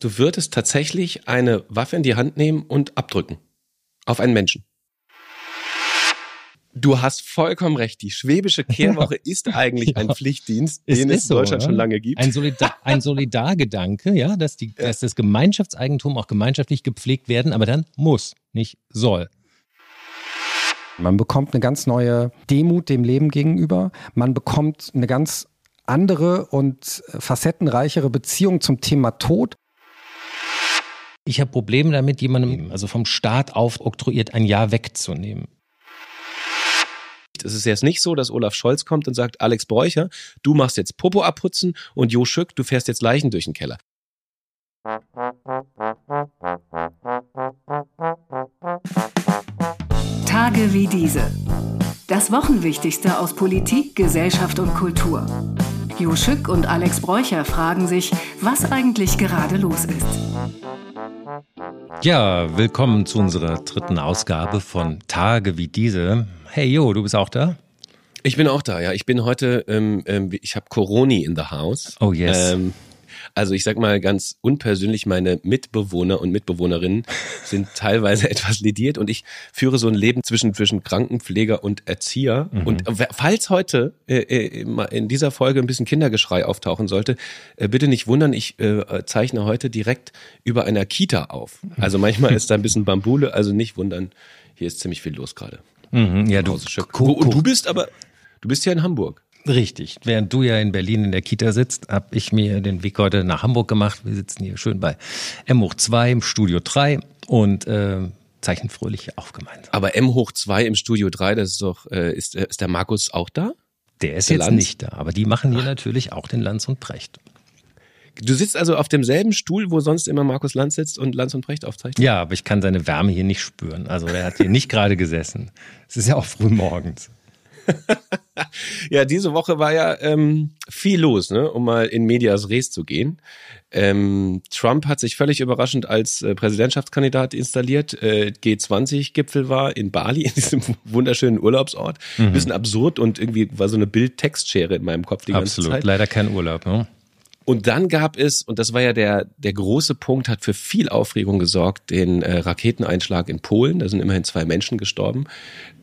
Du würdest tatsächlich eine Waffe in die Hand nehmen und abdrücken. Auf einen Menschen. Du hast vollkommen recht. Die schwäbische Kehrwoche ist eigentlich ein Pflichtdienst, Es den ist es in so, Deutschland ja. schon lange gibt. Ein, Solidar, ein Solidargedanke, ja, dass, die, dass das Gemeinschaftseigentum auch gemeinschaftlich gepflegt werden, aber dann muss, nicht soll. Man bekommt eine ganz neue Demut dem Leben gegenüber. Man bekommt eine ganz andere und facettenreichere Beziehung zum Thema Tod. Ich habe Probleme damit, jemandem also vom Staat aufoktroyiert ein Jahr wegzunehmen. Es ist jetzt nicht so, dass Olaf Scholz kommt und sagt, Alex Bräucher, du machst jetzt Popo abputzen und Jo Schück, du fährst jetzt Leichen durch den Keller. Tage wie diese. Das Wochenwichtigste aus Politik, Gesellschaft und Kultur. Jo Schück und Alex Bräucher fragen sich, was eigentlich gerade los ist. Ja, willkommen zu unserer dritten Ausgabe von Tage wie diese. Hey Jo, du bist auch da? Ich bin auch da, ja. Ich bin heute, ähm, ähm, ich habe Coroni in the house. Oh, yes. Ähm, also ich sag mal ganz unpersönlich, meine Mitbewohner und Mitbewohnerinnen sind teilweise etwas lediert und ich führe so ein Leben zwischen, zwischen Krankenpfleger und Erzieher. Mhm. Und falls heute äh, äh, in dieser Folge ein bisschen Kindergeschrei auftauchen sollte, äh, bitte nicht wundern, ich äh, zeichne heute direkt über einer Kita auf. Also manchmal ist da ein bisschen Bambule, also nicht wundern, hier ist ziemlich viel los gerade. Mhm, ja, du, Und du bist aber, du bist ja in Hamburg. Richtig. Während du ja in Berlin in der Kita sitzt, habe ich mir den Weg heute nach Hamburg gemacht. Wir sitzen hier schön bei M hoch 2 im Studio 3 und äh, zeichnen fröhlich auf gemeinsam. Aber M hoch 2 im Studio 3, das ist doch, äh, ist, äh, ist der Markus auch da? Der ist Der jetzt Lanz? nicht da, aber die machen hier natürlich auch den Lanz und Precht. Du sitzt also auf demselben Stuhl, wo sonst immer Markus Lanz sitzt und Lanz und Brecht aufzeichnet? Ja, aber ich kann seine Wärme hier nicht spüren. Also er hat hier nicht gerade gesessen. Es ist ja auch früh morgens. Ja, diese Woche war ja ähm, viel los, ne? um mal in Medias Res zu gehen. Ähm, Trump hat sich völlig überraschend als äh, Präsidentschaftskandidat installiert. Äh, G20-Gipfel war in Bali, in diesem wunderschönen Urlaubsort. Bisschen absurd und irgendwie war so eine Bild-Textschere in meinem Kopf die ganze Absolut. Zeit. Leider kein Urlaub. Ne? Und dann gab es, und das war ja der, der große Punkt, hat für viel Aufregung gesorgt, den äh, Raketeneinschlag in Polen. Da sind immerhin zwei Menschen gestorben.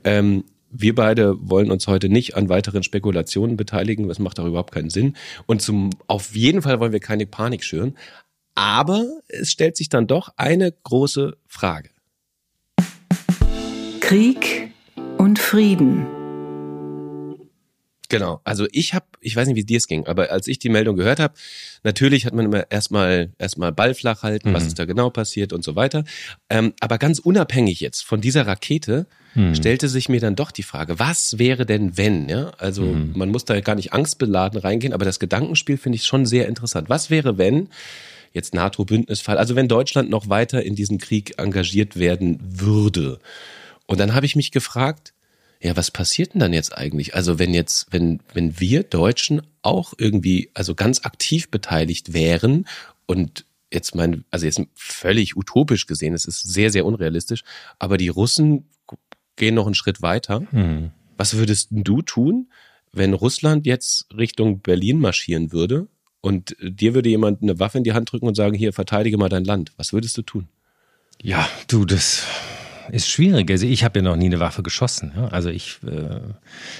Ähm, wir beide wollen uns heute nicht an weiteren Spekulationen beteiligen. Das macht auch überhaupt keinen Sinn. Und zum, auf jeden Fall wollen wir keine Panik schüren. Aber es stellt sich dann doch eine große Frage. Krieg und Frieden. Genau. Also ich habe, ich weiß nicht, wie dir es ging, aber als ich die Meldung gehört habe, natürlich hat man immer erstmal erstmal Ball flach halten, was ist da genau passiert und so weiter. Ähm, aber ganz unabhängig jetzt von dieser Rakete stellte sich mir dann doch die Frage, was wäre denn wenn? Ja, also man muss da gar nicht angstbeladen reingehen, aber das Gedankenspiel finde ich schon sehr interessant. Was wäre wenn? Jetzt NATO-Bündnisfall, also wenn Deutschland noch weiter in diesen Krieg engagiert werden würde. Und dann habe ich mich gefragt, ja, was passiert denn dann jetzt eigentlich? Also wenn jetzt, wenn, wenn wir Deutschen auch irgendwie, also ganz aktiv beteiligt wären und jetzt mein, also jetzt völlig utopisch gesehen, es ist sehr, sehr unrealistisch, aber die Russen gehen noch einen Schritt weiter. Was würdest du tun, wenn Russland jetzt Richtung Berlin marschieren würde und dir würde jemand eine Waffe in die Hand drücken und sagen, hier, verteidige mal dein Land. Was würdest du tun? Ja, du, das ist schwierig. Also ich habe ja noch nie eine Waffe geschossen. Ja? Also ich äh,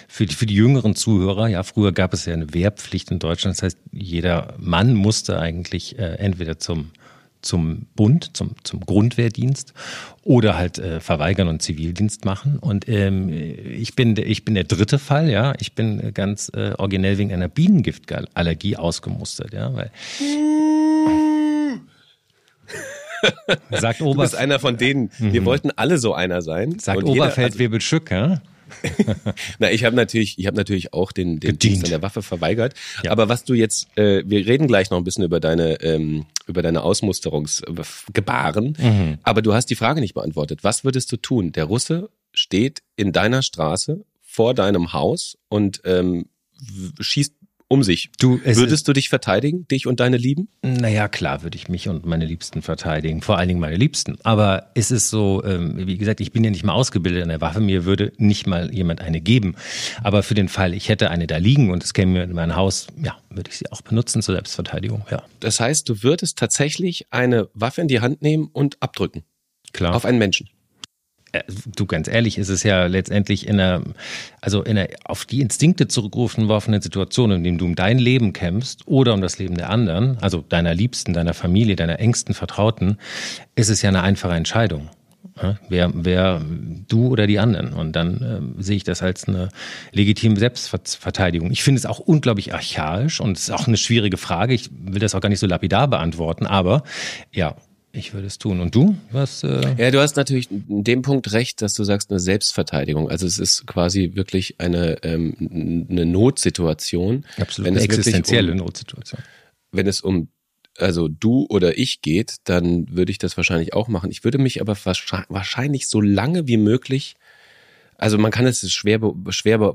für die, für die jüngeren Zuhörer, ja, früher gab es ja eine Wehrpflicht in Deutschland. Das heißt, jeder Mann musste eigentlich äh, entweder zum zum Bund, zum, zum Grundwehrdienst oder halt äh, verweigern und Zivildienst machen. Und ähm, ich bin der, ich bin der dritte Fall, ja. Ich bin ganz äh, originell wegen einer Bienengiftallergie ausgemustert, ja, weil sagt Du Ober bist einer von denen. Wir wollten alle so einer sein. sagt Oberfeldwebel-Schück, ja. Na, ich habe natürlich, ich habe natürlich auch den, den. Dienst an der Waffe verweigert. Ja. Aber was du jetzt, äh, wir reden gleich noch ein bisschen über deine, ähm, über deine Ausmusterungsgebaren. Mhm. Aber du hast die Frage nicht beantwortet. Was würdest du tun? Der Russe steht in deiner Straße vor deinem Haus und ähm, schießt um sich. Du, Würdest du dich verteidigen, dich und deine Lieben? Naja, klar würde ich mich und meine Liebsten verteidigen, vor allen Dingen meine Liebsten. Aber es ist so, ähm, wie gesagt, ich bin ja nicht mal ausgebildet in der Waffe, mir würde nicht mal jemand eine geben. Aber für den Fall, ich hätte eine da liegen und es käme mir in mein Haus, ja, würde ich sie auch benutzen zur Selbstverteidigung, ja. Das heißt, du würdest tatsächlich eine Waffe in die Hand nehmen und abdrücken? Klar. Auf einen Menschen? Äh, du ganz ehrlich, ist es ja letztendlich in einer, also in einer auf die Instinkte zurückgerufen worfenen Situation, in dem du um dein Leben kämpfst oder um das Leben der anderen, also deiner Liebsten, deiner Familie, deiner engsten Vertrauten, ist es ja eine einfache Entscheidung. Wer, wer du oder die anderen. Und dann äh, sehe ich das als eine legitime Selbstverteidigung. Ich finde es auch unglaublich archaisch und es ist auch eine schwierige Frage. Ich will das auch gar nicht so lapidar beantworten, aber ja, ich würde es tun. Und du? Was? Äh ja, du hast natürlich in dem Punkt recht, dass du sagst eine Selbstverteidigung. Also es ist quasi wirklich eine ähm, eine Notsituation. Absolut. Wenn eine existenzielle um, Notsituation. Wenn es um also du oder ich geht, dann würde ich das wahrscheinlich auch machen. Ich würde mich aber wahrscheinlich so lange wie möglich also man kann es schwer, schwer,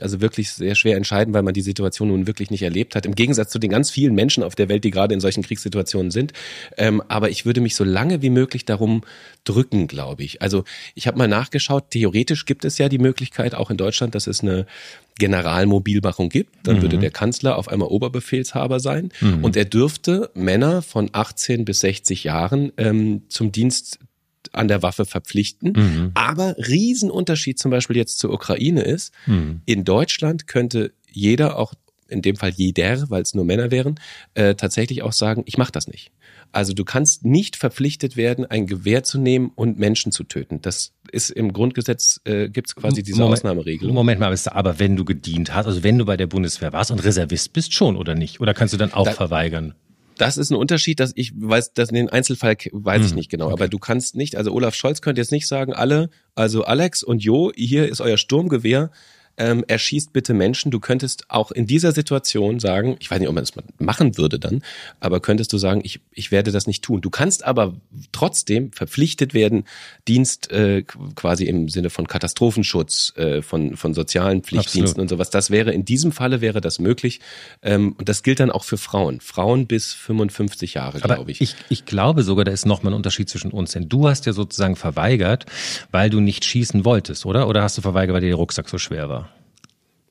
also wirklich sehr schwer entscheiden, weil man die Situation nun wirklich nicht erlebt hat. Im Gegensatz zu den ganz vielen Menschen auf der Welt, die gerade in solchen Kriegssituationen sind. Ähm, aber ich würde mich so lange wie möglich darum drücken, glaube ich. Also ich habe mal nachgeschaut. Theoretisch gibt es ja die Möglichkeit, auch in Deutschland, dass es eine Generalmobilmachung gibt. Dann mhm. würde der Kanzler auf einmal Oberbefehlshaber sein mhm. und er dürfte Männer von 18 bis 60 Jahren ähm, zum Dienst an der Waffe verpflichten. Mhm. Aber Riesenunterschied zum Beispiel jetzt zur Ukraine ist, mhm. in Deutschland könnte jeder, auch in dem Fall jeder, weil es nur Männer wären, äh, tatsächlich auch sagen, ich mache das nicht. Also du kannst nicht verpflichtet werden, ein Gewehr zu nehmen und Menschen zu töten. Das ist im Grundgesetz, äh, gibt es quasi diese Moment, Ausnahmeregelung. Moment mal, aber wenn du gedient hast, also wenn du bei der Bundeswehr warst und Reservist bist, schon oder nicht? Oder kannst du dann auch da, verweigern? Das ist ein Unterschied, dass ich weiß, dass in den Einzelfall weiß ich hm, nicht genau. Okay. Aber du kannst nicht, also Olaf Scholz könnte jetzt nicht sagen, alle, also Alex und Jo, hier ist euer Sturmgewehr ähm, erschießt bitte Menschen. Du könntest auch in dieser Situation sagen, ich weiß nicht, ob man das machen würde dann, aber könntest du sagen, ich, ich werde das nicht tun. Du kannst aber trotzdem verpflichtet werden, Dienst äh, quasi im Sinne von Katastrophenschutz, äh, von, von sozialen Pflichtdiensten Absolut. und sowas. Das wäre in diesem Falle wäre das möglich. Ähm, und das gilt dann auch für Frauen. Frauen bis 55 Jahre, glaube ich. ich. Ich glaube sogar, da ist nochmal ein Unterschied zwischen uns. Denn du hast ja sozusagen verweigert, weil du nicht schießen wolltest, oder? Oder hast du verweigert, weil dir der Rucksack so schwer war?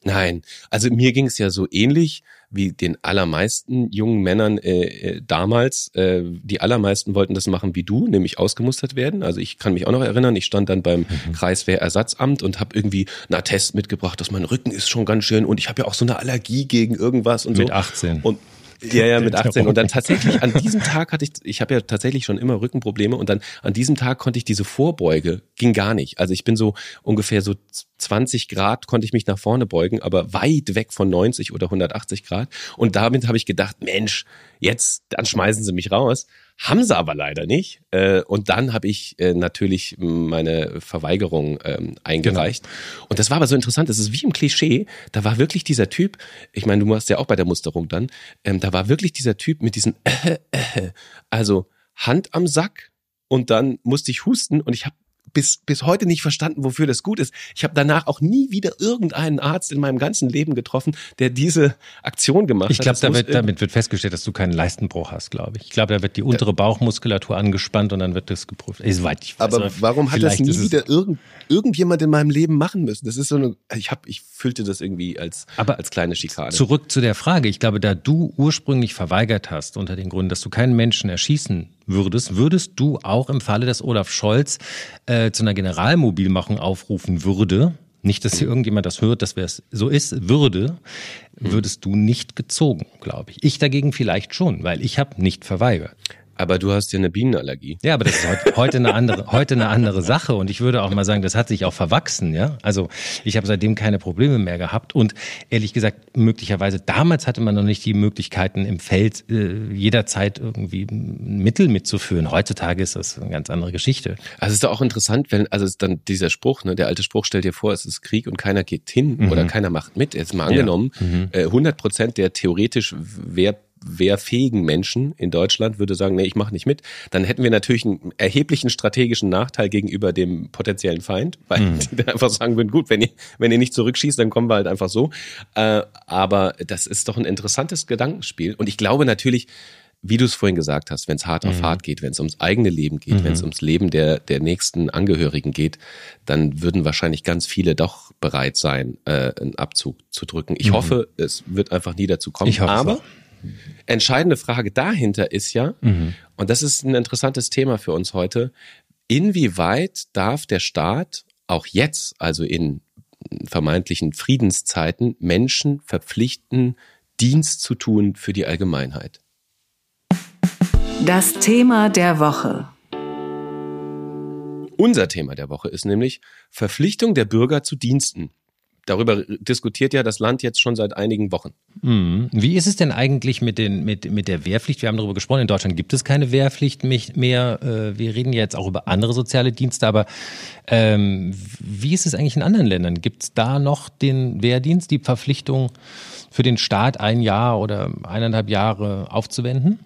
Nein, also mir ging es ja so ähnlich wie den allermeisten jungen Männern äh, äh, damals. Äh, die allermeisten wollten das machen wie du, nämlich ausgemustert werden. Also ich kann mich auch noch erinnern, ich stand dann beim mhm. Kreiswehrersatzamt und habe irgendwie einen Attest mitgebracht, dass mein Rücken ist schon ganz schön und ich habe ja auch so eine Allergie gegen irgendwas und Mit so. Mit 18. Und ja, ja, mit 18. Und dann tatsächlich an diesem Tag hatte ich, ich habe ja tatsächlich schon immer Rückenprobleme und dann an diesem Tag konnte ich diese Vorbeuge, ging gar nicht. Also ich bin so ungefähr so 20 Grad konnte ich mich nach vorne beugen, aber weit weg von 90 oder 180 Grad. Und damit habe ich gedacht, Mensch, jetzt, dann schmeißen sie mich raus. Haben sie aber leider nicht. Äh, und dann habe ich äh, natürlich meine Verweigerung ähm, eingereicht. Genau. Und das war aber so interessant, das ist wie im Klischee. Da war wirklich dieser Typ, ich meine, du warst ja auch bei der Musterung dann, ähm, da war wirklich dieser Typ mit diesen, äh, äh, also Hand am Sack und dann musste ich husten und ich habe bis, bis heute nicht verstanden, wofür das gut ist. Ich habe danach auch nie wieder irgendeinen Arzt in meinem ganzen Leben getroffen, der diese Aktion gemacht ich glaub, hat. Ich glaube, damit wird festgestellt, dass du keinen Leistenbruch hast, glaube ich. Ich glaube, da wird die untere Bauchmuskulatur angespannt und dann wird das geprüft. Ist weit ich weiß, aber warum hat das nie wieder irgend, irgendjemand in meinem Leben machen müssen? Das ist so eine, ich habe, ich fühlte das irgendwie als, aber als kleine Schikane. Zurück zu der Frage. Ich glaube, da du ursprünglich verweigert hast unter den Gründen, dass du keinen Menschen erschießen würdest, würdest du auch im Falle, dass Olaf Scholz äh, zu einer Generalmobilmachung aufrufen würde, nicht, dass hier irgendjemand das hört, dass es so ist, würde, würdest du nicht gezogen, glaube ich. Ich dagegen vielleicht schon, weil ich habe nicht verweigert. Aber du hast ja eine Bienenallergie. Ja, aber das ist heute, heute eine andere, heute eine andere Sache. Und ich würde auch mal sagen, das hat sich auch verwachsen, ja. Also ich habe seitdem keine Probleme mehr gehabt. Und ehrlich gesagt, möglicherweise damals hatte man noch nicht die Möglichkeiten im Feld äh, jederzeit irgendwie Mittel mitzuführen. Heutzutage ist das eine ganz andere Geschichte. Also es ist doch auch interessant, wenn, also es ist dann dieser Spruch, ne, der alte Spruch, stell dir vor, es ist Krieg und keiner geht hin mhm. oder keiner macht mit. Jetzt mal angenommen, ja. mhm. 100 Prozent der theoretisch Wehr wehrfähigen Menschen in Deutschland würde sagen, nee, ich mache nicht mit, dann hätten wir natürlich einen erheblichen strategischen Nachteil gegenüber dem potenziellen Feind, weil mhm. die dann einfach sagen würden, gut, wenn ihr, wenn ihr nicht zurückschießt, dann kommen wir halt einfach so. Äh, aber das ist doch ein interessantes Gedankenspiel. Und ich glaube natürlich, wie du es vorhin gesagt hast, wenn es hart auf mhm. hart geht, wenn es ums eigene Leben geht, mhm. wenn es ums Leben der, der nächsten Angehörigen geht, dann würden wahrscheinlich ganz viele doch bereit sein, äh, einen Abzug zu drücken. Ich mhm. hoffe, es wird einfach nie dazu kommen. Ich hoffe Aber auch. Entscheidende Frage dahinter ist ja, mhm. und das ist ein interessantes Thema für uns heute, inwieweit darf der Staat auch jetzt, also in vermeintlichen Friedenszeiten, Menschen verpflichten, Dienst zu tun für die Allgemeinheit? Das Thema der Woche. Unser Thema der Woche ist nämlich Verpflichtung der Bürger zu Diensten. Darüber diskutiert ja das Land jetzt schon seit einigen Wochen. Mhm. Wie ist es denn eigentlich mit, den, mit, mit der Wehrpflicht? Wir haben darüber gesprochen, in Deutschland gibt es keine Wehrpflicht mehr. Äh, wir reden ja jetzt auch über andere soziale Dienste, aber ähm, wie ist es eigentlich in anderen Ländern? Gibt es da noch den Wehrdienst, die Verpflichtung für den Staat ein Jahr oder eineinhalb Jahre aufzuwenden?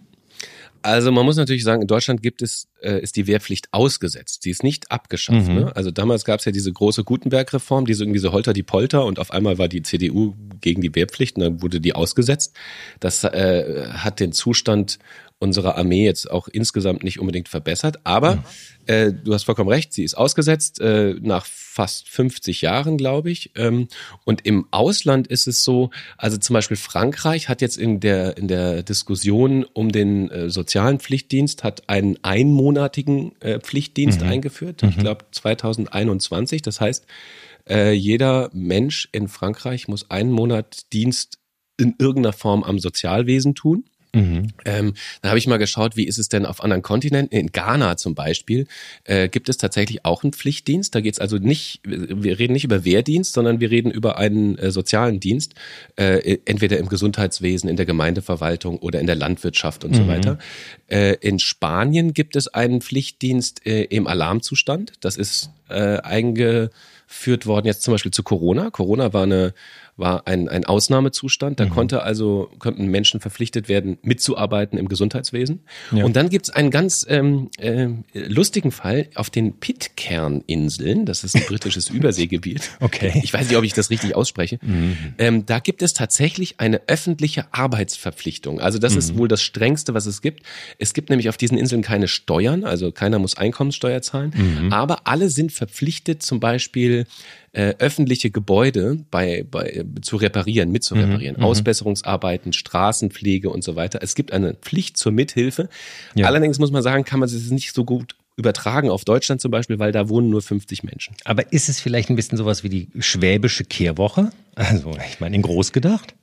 Also man muss natürlich sagen, in Deutschland gibt es, äh, ist die Wehrpflicht ausgesetzt. Sie ist nicht abgeschafft. Mhm. Ne? Also damals gab es ja diese große Gutenberg-Reform, diese irgendwie so Holter die Polter und auf einmal war die CDU gegen die Wehrpflicht und dann wurde die ausgesetzt. Das äh, hat den Zustand unserer Armee jetzt auch insgesamt nicht unbedingt verbessert. Aber mhm. äh, du hast vollkommen recht, sie ist ausgesetzt äh, nach fast 50 Jahren, glaube ich. Ähm, und im Ausland ist es so, also zum Beispiel Frankreich hat jetzt in der, in der Diskussion um den äh, sozialen Pflichtdienst hat einen einmonatigen äh, Pflichtdienst mhm. eingeführt. Ich mhm. glaube 2021. Das heißt, äh, jeder Mensch in Frankreich muss einen Monat Dienst in irgendeiner Form am Sozialwesen tun. Mhm. Ähm, dann habe ich mal geschaut, wie ist es denn auf anderen Kontinenten? In Ghana zum Beispiel äh, gibt es tatsächlich auch einen Pflichtdienst. Da geht es also nicht, wir reden nicht über Wehrdienst, sondern wir reden über einen äh, sozialen Dienst, äh, entweder im Gesundheitswesen, in der Gemeindeverwaltung oder in der Landwirtschaft und mhm. so weiter. Äh, in Spanien gibt es einen Pflichtdienst äh, im Alarmzustand. Das ist äh, eingeführt worden jetzt zum Beispiel zu Corona. Corona war eine war ein, ein Ausnahmezustand. Da mhm. konnte also, konnten Menschen verpflichtet werden, mitzuarbeiten im Gesundheitswesen. Ja. Und dann gibt's einen ganz ähm, äh, lustigen Fall auf den Pitcairn-Inseln. Das ist ein britisches Überseegebiet. Okay. Ich weiß nicht, ob ich das richtig ausspreche. Mhm. Ähm, da gibt es tatsächlich eine öffentliche Arbeitsverpflichtung. Also das mhm. ist wohl das Strengste, was es gibt. Es gibt nämlich auf diesen Inseln keine Steuern, also keiner muss Einkommenssteuer zahlen. Mhm. Aber alle sind verpflichtet, zum Beispiel äh, öffentliche Gebäude bei, bei, zu reparieren, mit zu mhm. Mhm, Ausbesserungsarbeiten, Straßenpflege und so weiter. Es gibt eine Pflicht zur Mithilfe. Ja. Allerdings muss man sagen, kann man es nicht so gut übertragen auf Deutschland zum Beispiel, weil da wohnen nur 50 Menschen. Aber ist es vielleicht ein bisschen sowas wie die schwäbische Kehrwoche? Also, ich meine, in groß gedacht?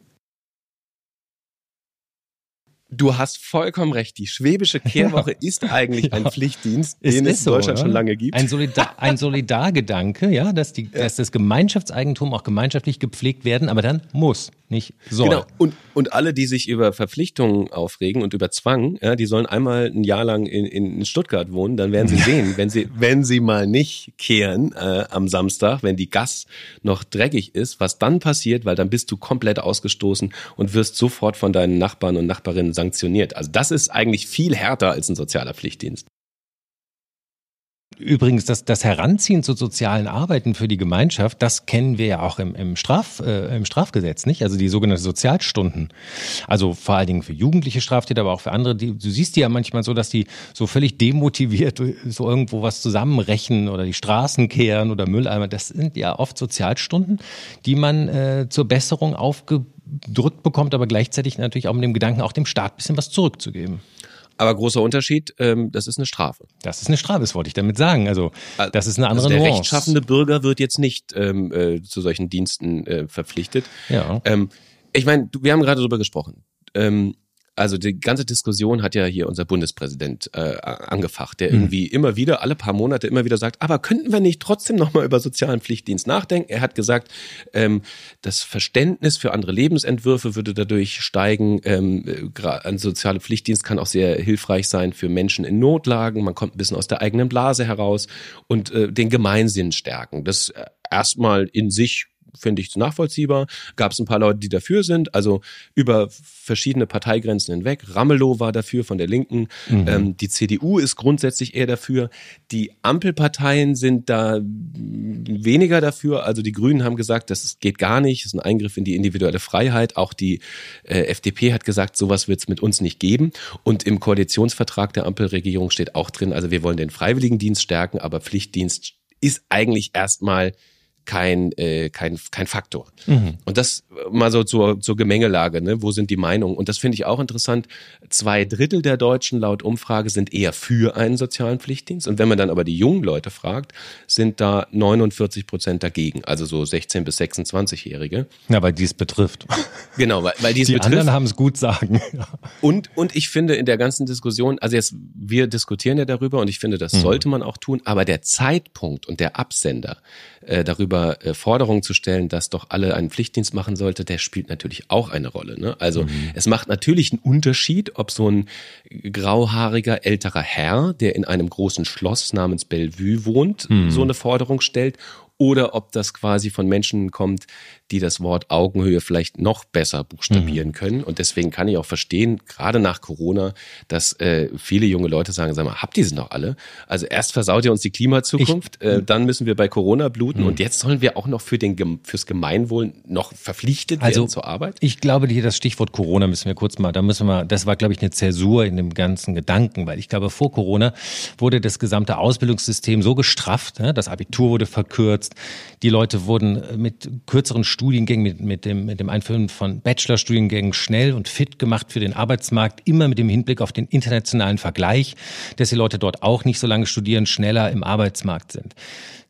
Du hast vollkommen recht. Die schwäbische Kehrwoche ja. ist eigentlich ein Pflichtdienst, den es in so, Deutschland oder? schon lange gibt. Ein, Solidar, ein Solidargedanke, ja, dass, die, ja. dass das Gemeinschaftseigentum auch gemeinschaftlich gepflegt werden, aber dann muss, nicht soll. Genau. Und, und alle, die sich über Verpflichtungen aufregen und über Zwang, ja, die sollen einmal ein Jahr lang in, in Stuttgart wohnen, dann werden sie sehen, wenn sie, wenn sie mal nicht kehren äh, am Samstag, wenn die Gas noch dreckig ist, was dann passiert, weil dann bist du komplett ausgestoßen und wirst sofort von deinen Nachbarn und Nachbarinnen sanktioniert. Also das ist eigentlich viel härter als ein sozialer Pflichtdienst. Übrigens, das, das Heranziehen zu sozialen Arbeiten für die Gemeinschaft, das kennen wir ja auch im, im, Straf, äh, im Strafgesetz, nicht? Also die sogenannten Sozialstunden. Also vor allen Dingen für jugendliche Straftäter, aber auch für andere. Die, du siehst die ja manchmal so, dass die so völlig demotiviert so irgendwo was zusammenrechnen oder die Straßen kehren oder Mülleimer. Das sind ja oft Sozialstunden, die man äh, zur Besserung aufgedrückt bekommt, aber gleichzeitig natürlich auch mit dem Gedanken, auch dem Staat bisschen was zurückzugeben. Aber großer Unterschied, ähm, das ist eine Strafe. Das ist eine Strafe, das wollte ich damit sagen. Also das ist eine andere also der Nuance. rechtschaffende Bürger wird jetzt nicht ähm, äh, zu solchen Diensten äh, verpflichtet. Ja. Ähm, ich meine, wir haben gerade darüber gesprochen. Ähm, also die ganze Diskussion hat ja hier unser Bundespräsident äh, angefacht, der mhm. irgendwie immer wieder, alle paar Monate immer wieder sagt, aber könnten wir nicht trotzdem nochmal über sozialen Pflichtdienst nachdenken? Er hat gesagt, ähm, das Verständnis für andere Lebensentwürfe würde dadurch steigen. Ähm, ein sozialer Pflichtdienst kann auch sehr hilfreich sein für Menschen in Notlagen. Man kommt ein bisschen aus der eigenen Blase heraus und äh, den Gemeinsinn stärken. Das äh, erstmal in sich finde ich nachvollziehbar. Gab es ein paar Leute, die dafür sind, also über verschiedene Parteigrenzen hinweg. Ramelow war dafür von der Linken. Mhm. Ähm, die CDU ist grundsätzlich eher dafür. Die Ampelparteien sind da weniger dafür. Also die Grünen haben gesagt, das geht gar nicht, das ist ein Eingriff in die individuelle Freiheit. Auch die äh, FDP hat gesagt, sowas wird es mit uns nicht geben. Und im Koalitionsvertrag der Ampelregierung steht auch drin, also wir wollen den Freiwilligendienst stärken, aber Pflichtdienst ist eigentlich erstmal kein, äh, kein, kein Faktor. Mhm. Und das mal so zur, zur Gemengelage, ne? wo sind die Meinungen? Und das finde ich auch interessant. Zwei Drittel der Deutschen laut Umfrage sind eher für einen sozialen Pflichtdienst. Und wenn man dann aber die jungen Leute fragt, sind da 49 Prozent dagegen, also so 16 bis 26-Jährige. Ja, weil die es betrifft. Genau, weil, weil die es die betrifft. Die anderen haben es gut sagen. Und, und ich finde in der ganzen Diskussion, also jetzt, wir diskutieren ja darüber und ich finde, das mhm. sollte man auch tun, aber der Zeitpunkt und der Absender, äh, darüber äh, Forderungen zu stellen, dass doch alle einen Pflichtdienst machen sollte, der spielt natürlich auch eine Rolle. Ne? Also mhm. es macht natürlich einen Unterschied, ob so ein grauhaariger älterer Herr, der in einem großen Schloss namens Bellevue wohnt, mhm. so eine Forderung stellt oder ob das quasi von Menschen kommt, die das Wort Augenhöhe vielleicht noch besser buchstabieren mhm. können. Und deswegen kann ich auch verstehen, gerade nach Corona, dass äh, viele junge Leute sagen, sag mal, habt ihr sie noch alle? Also erst versaut ihr uns die Klimazukunft, ich, äh, dann müssen wir bei Corona bluten mhm. und jetzt sollen wir auch noch für den, fürs Gemeinwohl noch verpflichtet also, werden zur Arbeit? Ich glaube, hier das Stichwort Corona müssen wir kurz mal, da müssen wir, das war, glaube ich, eine Zäsur in dem ganzen Gedanken, weil ich glaube, vor Corona wurde das gesamte Ausbildungssystem so gestrafft, ne? das Abitur wurde verkürzt, die Leute wurden mit kürzeren Studiengängen, mit, mit, dem, mit dem Einführen von Bachelorstudiengängen schnell und fit gemacht für den Arbeitsmarkt, immer mit dem Hinblick auf den internationalen Vergleich, dass die Leute dort auch nicht so lange studieren, schneller im Arbeitsmarkt sind.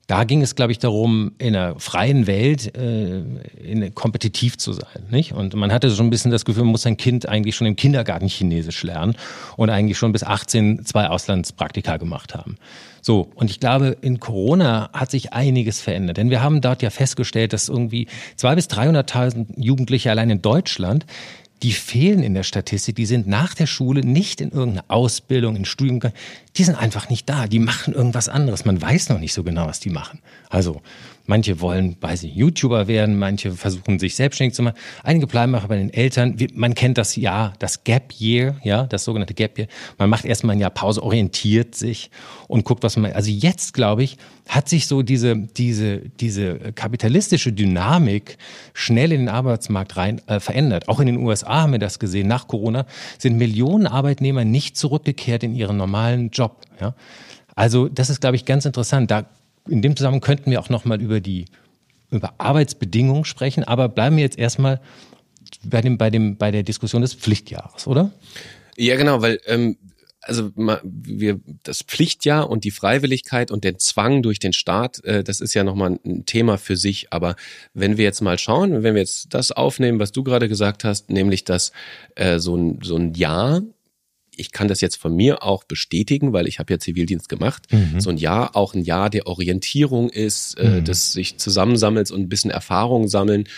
Da ging es, glaube ich, darum, in einer freien Welt äh, in, kompetitiv zu sein. Nicht? Und man hatte so ein bisschen das Gefühl, man muss sein Kind eigentlich schon im Kindergarten Chinesisch lernen und eigentlich schon bis 18 zwei Auslandspraktika gemacht haben. So, und ich glaube, in Corona hat sich einiges verändert. Denn wir haben dort ja festgestellt, dass irgendwie zwei bis 300.000 Jugendliche allein in Deutschland die fehlen in der Statistik, die sind nach der Schule nicht in irgendeiner Ausbildung, in Studium, die sind einfach nicht da, die machen irgendwas anderes. Man weiß noch nicht so genau, was die machen. Also Manche wollen, weiß ich, YouTuber werden, manche versuchen sich selbstständig zu machen. Einige bleiben auch bei den Eltern. Man kennt das Jahr, das Gap Year, ja, das sogenannte Gap Year. Man macht erstmal ein Jahr Pause, orientiert sich und guckt, was man, also jetzt, glaube ich, hat sich so diese, diese, diese kapitalistische Dynamik schnell in den Arbeitsmarkt rein äh, verändert. Auch in den USA haben wir das gesehen. Nach Corona sind Millionen Arbeitnehmer nicht zurückgekehrt in ihren normalen Job, ja. Also das ist, glaube ich, ganz interessant. Da in dem Zusammenhang könnten wir auch nochmal über die über Arbeitsbedingungen sprechen, aber bleiben wir jetzt erstmal bei dem, bei dem, bei der Diskussion des Pflichtjahres, oder? Ja, genau, weil ähm, also wir das Pflichtjahr und die Freiwilligkeit und den Zwang durch den Staat, äh, das ist ja nochmal ein Thema für sich. Aber wenn wir jetzt mal schauen, wenn wir jetzt das aufnehmen, was du gerade gesagt hast, nämlich dass äh, so ein so ein Jahr ich kann das jetzt von mir auch bestätigen, weil ich habe ja Zivildienst gemacht. Mhm. So ein Jahr auch ein Jahr der Orientierung ist, äh, mhm. des sich zusammensammelt und ein bisschen Erfahrung sammeln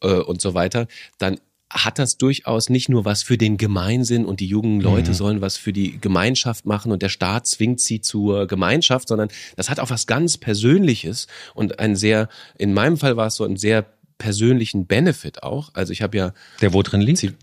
äh, und so weiter, dann hat das durchaus nicht nur was für den Gemeinsinn und die jungen Leute mhm. sollen was für die Gemeinschaft machen und der Staat zwingt sie zur Gemeinschaft, sondern das hat auch was ganz Persönliches und ein sehr, in meinem Fall war es so ein sehr persönlichen Benefit auch. Also ich habe ja. Der wo drin liegt?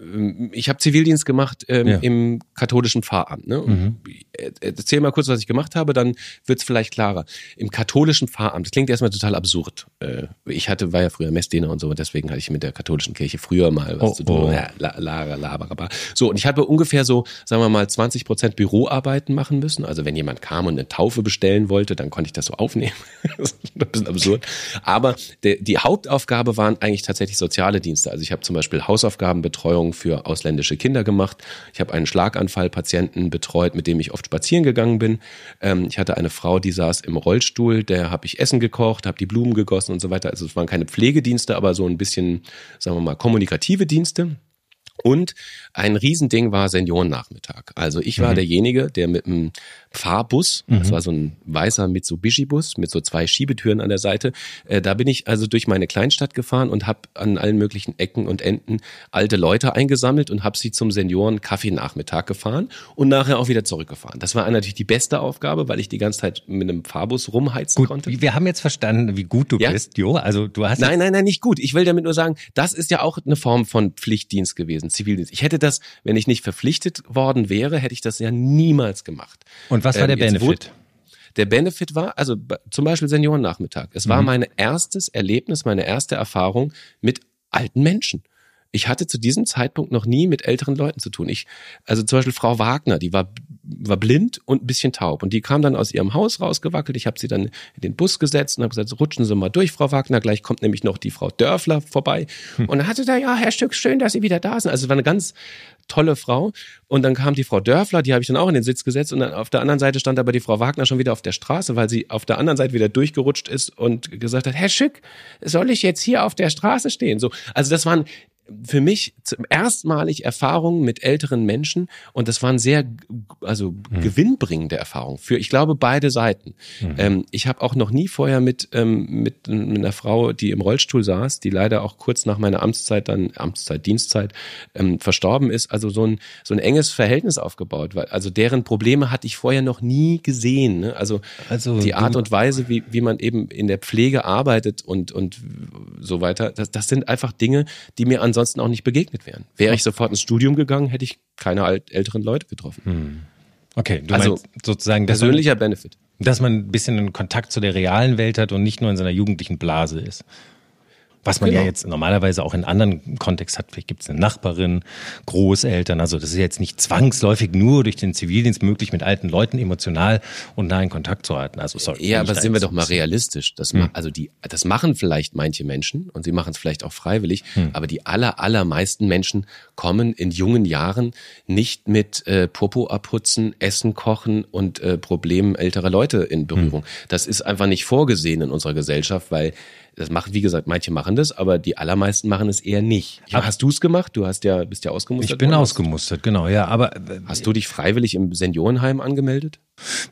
Ähm, ich habe Zivildienst gemacht ähm, ja. im katholischen Pfarramt. Ne? Mhm. Äh, erzähl mal kurz, was ich gemacht habe, dann wird's vielleicht klarer. Im katholischen Pfarramt, das klingt erstmal total absurd. Äh, ich hatte, war ja früher Messdiener und so, deswegen hatte ich mit der katholischen Kirche früher mal was oh, zu tun. Oh. Ja, la, la, la, la, so, und ich habe ungefähr so, sagen wir mal, 20 Prozent Büroarbeiten machen müssen. Also wenn jemand kam und eine Taufe bestellen wollte, dann konnte ich das so aufnehmen. das ist ein bisschen absurd. Aber der, die Hauptaufgabe waren eigentlich tatsächlich soziale Dienste. Also ich habe zum Beispiel Hausaufgabenbetreuung Betreuung für ausländische Kinder gemacht. Ich habe einen Schlaganfallpatienten betreut, mit dem ich oft spazieren gegangen bin. Ähm, ich hatte eine Frau, die saß im Rollstuhl, der habe ich Essen gekocht, habe die Blumen gegossen und so weiter. Also es waren keine Pflegedienste, aber so ein bisschen, sagen wir mal, kommunikative Dienste. Und ein Riesending war Seniorennachmittag. Also ich war mhm. derjenige, der mit einem Fahrbus, mhm. das war so ein weißer Mitsubishi-Bus mit so zwei Schiebetüren an der Seite, äh, da bin ich also durch meine Kleinstadt gefahren und habe an allen möglichen Ecken und Enden alte Leute eingesammelt und habe sie zum Senioren-Kaffeenachmittag gefahren und nachher auch wieder zurückgefahren. Das war natürlich die beste Aufgabe, weil ich die ganze Zeit mit einem Fahrbus rumheizen gut, konnte. Wir haben jetzt verstanden, wie gut du ja? bist, Jo. Also du hast nein, nein, nein, nicht gut. Ich will damit nur sagen, das ist ja auch eine Form von Pflichtdienst gewesen, Zivildienst. Ich hätte das, wenn ich nicht verpflichtet worden wäre, hätte ich das ja niemals gemacht. Und und was war der ähm, Benefit? Der Benefit war, also zum Beispiel Seniorennachmittag. Es war mhm. mein erstes Erlebnis, meine erste Erfahrung mit alten Menschen. Ich hatte zu diesem Zeitpunkt noch nie mit älteren Leuten zu tun. Ich, also zum Beispiel Frau Wagner, die war, war blind und ein bisschen taub. Und die kam dann aus ihrem Haus rausgewackelt. Ich habe sie dann in den Bus gesetzt und habe gesagt, rutschen Sie mal durch, Frau Wagner. Gleich kommt nämlich noch die Frau Dörfler vorbei. Hm. Und dann hatte da, ja, Herr Stück, schön, dass Sie wieder da sind. Also es war eine ganz tolle Frau. Und dann kam die Frau Dörfler, die habe ich dann auch in den Sitz gesetzt. Und dann auf der anderen Seite stand aber die Frau Wagner schon wieder auf der Straße, weil sie auf der anderen Seite wieder durchgerutscht ist und gesagt hat, Herr Schück, soll ich jetzt hier auf der Straße stehen? So, also das waren für mich erstmalig Erfahrungen mit älteren Menschen und das waren sehr also mhm. gewinnbringende Erfahrungen für ich glaube beide Seiten. Mhm. Ähm, ich habe auch noch nie vorher mit ähm, mit, mit einer Frau, die im Rollstuhl saß, die leider auch kurz nach meiner Amtszeit dann Amtszeit Dienstzeit ähm, verstorben ist, also so ein so ein enges Verhältnis aufgebaut, weil also deren Probleme hatte ich vorher noch nie gesehen. Ne? Also, also die Art und Weise, wie wie man eben in der Pflege arbeitet und und so weiter, das, das sind einfach Dinge, die mir ansonsten ansonsten auch nicht begegnet wären. Wäre ich sofort ins Studium gegangen, hätte ich keine alt, älteren Leute getroffen. Hm. Okay, du also sozusagen persönlicher man, Benefit. Dass man ein bisschen einen Kontakt zu der realen Welt hat und nicht nur in seiner jugendlichen Blase ist. Was man genau. ja jetzt normalerweise auch in anderen Kontext hat. Vielleicht gibt es eine Nachbarin, Großeltern. Also das ist jetzt nicht zwangsläufig nur durch den Zivildienst möglich, mit alten Leuten emotional und nah in Kontakt zu halten. Also sorry. Ja, aber sind wir doch mal realistisch. Das, hm. Also die, das machen vielleicht manche Menschen und sie machen es vielleicht auch freiwillig. Hm. Aber die aller, allermeisten Menschen kommen in jungen Jahren nicht mit äh, Popo abputzen, Essen kochen und äh, Problemen älterer Leute in Berührung. Hm. Das ist einfach nicht vorgesehen in unserer Gesellschaft, weil das macht, wie gesagt, manche machen das, aber die allermeisten machen es eher nicht. Ja, hast du es gemacht? Du hast ja, bist ja ausgemustert. Ich bin worden. ausgemustert, genau, ja. Aber äh, hast du dich freiwillig im Seniorenheim angemeldet?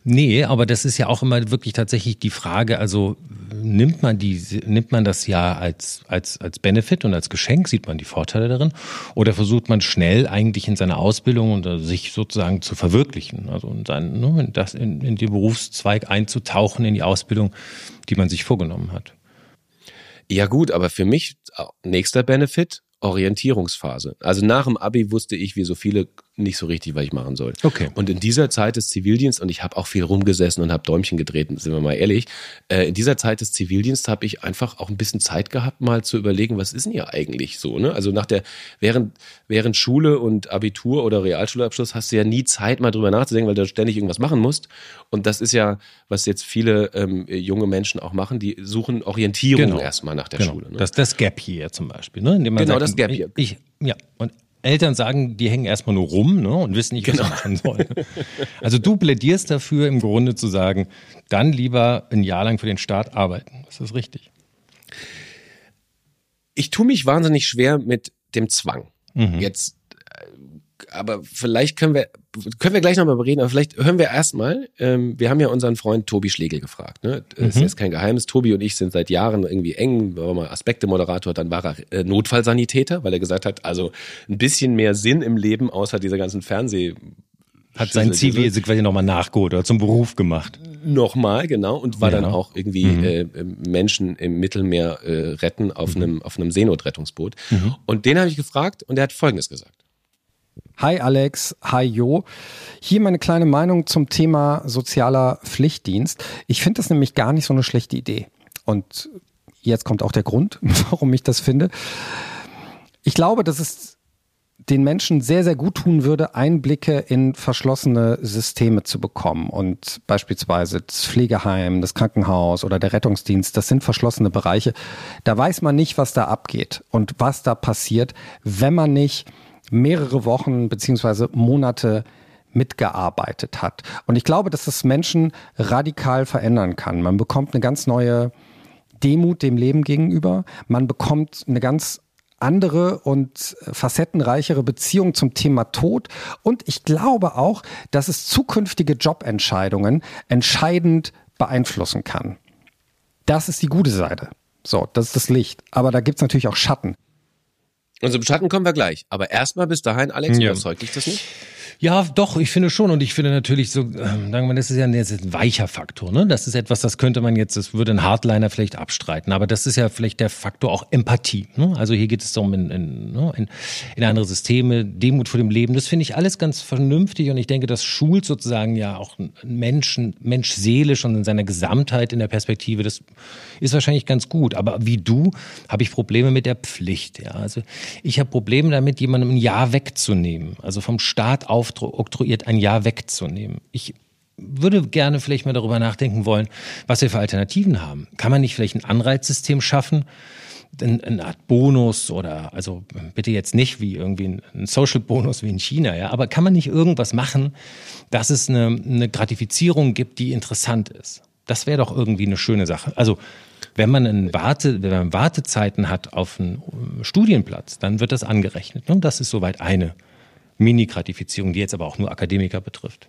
Nee, aber das ist ja auch immer wirklich tatsächlich die Frage, also nimmt man die, nimmt man das ja als, als, als Benefit und als Geschenk, sieht man die Vorteile darin, oder versucht man schnell eigentlich in seiner Ausbildung und äh, sich sozusagen zu verwirklichen, also in, seinen, ne, in, das, in, in den Berufszweig einzutauchen, in die Ausbildung, die man sich vorgenommen hat. Ja gut, aber für mich nächster Benefit, Orientierungsphase. Also nach dem Abi wusste ich, wie so viele nicht so richtig, was ich machen soll. Okay. Und in dieser Zeit des Zivildienstes, und ich habe auch viel rumgesessen und habe Däumchen gedreht, sind wir mal ehrlich, äh, in dieser Zeit des Zivildienstes habe ich einfach auch ein bisschen Zeit gehabt, mal zu überlegen, was ist denn hier eigentlich so? Ne? Also nach der, während, während Schule und Abitur oder Realschulabschluss hast du ja nie Zeit, mal drüber nachzudenken, weil du ständig irgendwas machen musst. Und das ist ja, was jetzt viele ähm, junge Menschen auch machen, die suchen Orientierung genau. erstmal nach der genau. Schule. Ne? Das, das Gap hier zum Beispiel. Ne? genau, sagt, das Gap hier. Ich, ja, und Eltern sagen, die hängen erstmal nur rum ne, und wissen nicht, was genau. sie machen sollen. Also du plädierst dafür, im Grunde zu sagen, dann lieber ein Jahr lang für den Staat arbeiten. Ist das richtig? Ich tue mich wahnsinnig schwer mit dem Zwang. Mhm. Jetzt aber vielleicht können wir, können wir gleich nochmal reden, aber vielleicht hören wir erstmal, ähm, wir haben ja unseren Freund Tobi Schlegel gefragt. Ne? Das mhm. ist jetzt kein Geheimnis. Tobi und ich sind seit Jahren irgendwie eng, war mal Aspekte-Moderator, dann war er äh, Notfallsanitäter, weil er gesagt hat, also ein bisschen mehr Sinn im Leben, außer dieser ganzen Fernseh- hat sein CV quasi nochmal nachgeholt oder zum Beruf gemacht. Nochmal, genau, und war ja. dann auch irgendwie mhm. äh, Menschen im Mittelmeer äh, retten auf mhm. einem auf einem Seenotrettungsboot. Mhm. Und den habe ich gefragt und er hat Folgendes gesagt. Hi Alex, hi Jo. Hier meine kleine Meinung zum Thema sozialer Pflichtdienst. Ich finde das nämlich gar nicht so eine schlechte Idee. Und jetzt kommt auch der Grund, warum ich das finde. Ich glaube, dass es den Menschen sehr, sehr gut tun würde, Einblicke in verschlossene Systeme zu bekommen. Und beispielsweise das Pflegeheim, das Krankenhaus oder der Rettungsdienst, das sind verschlossene Bereiche. Da weiß man nicht, was da abgeht und was da passiert, wenn man nicht mehrere Wochen beziehungsweise Monate mitgearbeitet hat. Und ich glaube, dass das Menschen radikal verändern kann. Man bekommt eine ganz neue Demut dem Leben gegenüber. Man bekommt eine ganz andere und facettenreichere Beziehung zum Thema Tod. Und ich glaube auch, dass es zukünftige Jobentscheidungen entscheidend beeinflussen kann. Das ist die gute Seite. So, das ist das Licht. Aber da gibt's natürlich auch Schatten. Und zum Schatten kommen wir gleich. Aber erstmal bis dahin, Alex, ja. überzeugt dich das nicht? Ja, doch, ich finde schon. Und ich finde natürlich so, ähm, sagen wir das ist ja ein, das ist ein weicher Faktor. Ne? Das ist etwas, das könnte man jetzt, das würde ein Hardliner vielleicht abstreiten. Aber das ist ja vielleicht der Faktor auch Empathie. Ne? Also hier geht es darum, in, in, ne, in, in andere Systeme, Demut vor dem Leben. Das finde ich alles ganz vernünftig. Und ich denke, das schult sozusagen ja auch Menschen, Mensch seelisch und in seiner Gesamtheit in der Perspektive. Das ist wahrscheinlich ganz gut. Aber wie du habe ich Probleme mit der Pflicht. Ja? Also ich habe Probleme damit, jemandem ein Jahr wegzunehmen. Also vom Staat auf aufoktroyiert, ein Jahr wegzunehmen. Ich würde gerne vielleicht mal darüber nachdenken wollen, was wir für Alternativen haben. Kann man nicht vielleicht ein Anreizsystem schaffen? eine Art Bonus oder also bitte jetzt nicht wie irgendwie ein Social Bonus wie in China, ja, aber kann man nicht irgendwas machen, dass es eine, eine Gratifizierung gibt, die interessant ist? Das wäre doch irgendwie eine schöne Sache. Also wenn man, Warte, wenn man Wartezeiten hat auf einen Studienplatz, dann wird das angerechnet. Und das ist soweit eine Mini-Gratifizierung, die jetzt aber auch nur Akademiker betrifft.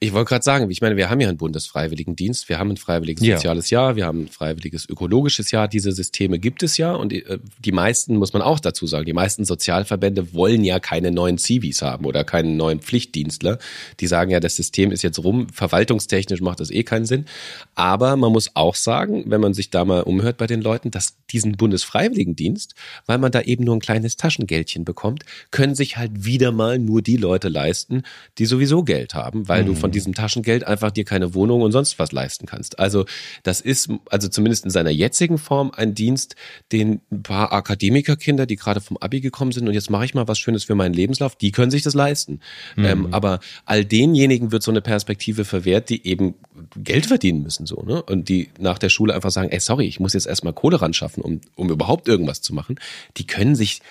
Ich wollte gerade sagen, ich meine, wir haben ja einen Bundesfreiwilligendienst, wir haben ein freiwilliges ja. soziales Jahr, wir haben ein freiwilliges ökologisches Jahr. Diese Systeme gibt es ja und äh, die meisten, muss man auch dazu sagen, die meisten Sozialverbände wollen ja keine neuen Civis haben oder keinen neuen Pflichtdienstler. Die sagen ja, das System ist jetzt rum, verwaltungstechnisch macht das eh keinen Sinn. Aber man muss auch sagen, wenn man sich da mal umhört bei den Leuten, dass diesen Bundesfreiwilligendienst, weil man da eben nur ein kleines Taschengeldchen bekommt, können sich halt wieder mal nur die Leute leisten, die sowieso Geld haben, weil mhm. du von diesem Taschengeld einfach dir keine Wohnung und sonst was leisten kannst. Also das ist, also zumindest in seiner jetzigen Form, ein Dienst, den ein paar Akademikerkinder, die gerade vom Abi gekommen sind und jetzt mache ich mal was Schönes für meinen Lebenslauf, die können sich das leisten. Mhm. Ähm, aber all denjenigen wird so eine Perspektive verwehrt, die eben Geld verdienen müssen so, ne? Und die nach der Schule einfach sagen, ey, sorry, ich muss jetzt erstmal Kohle ran schaffen, um, um überhaupt irgendwas zu machen. Die können sich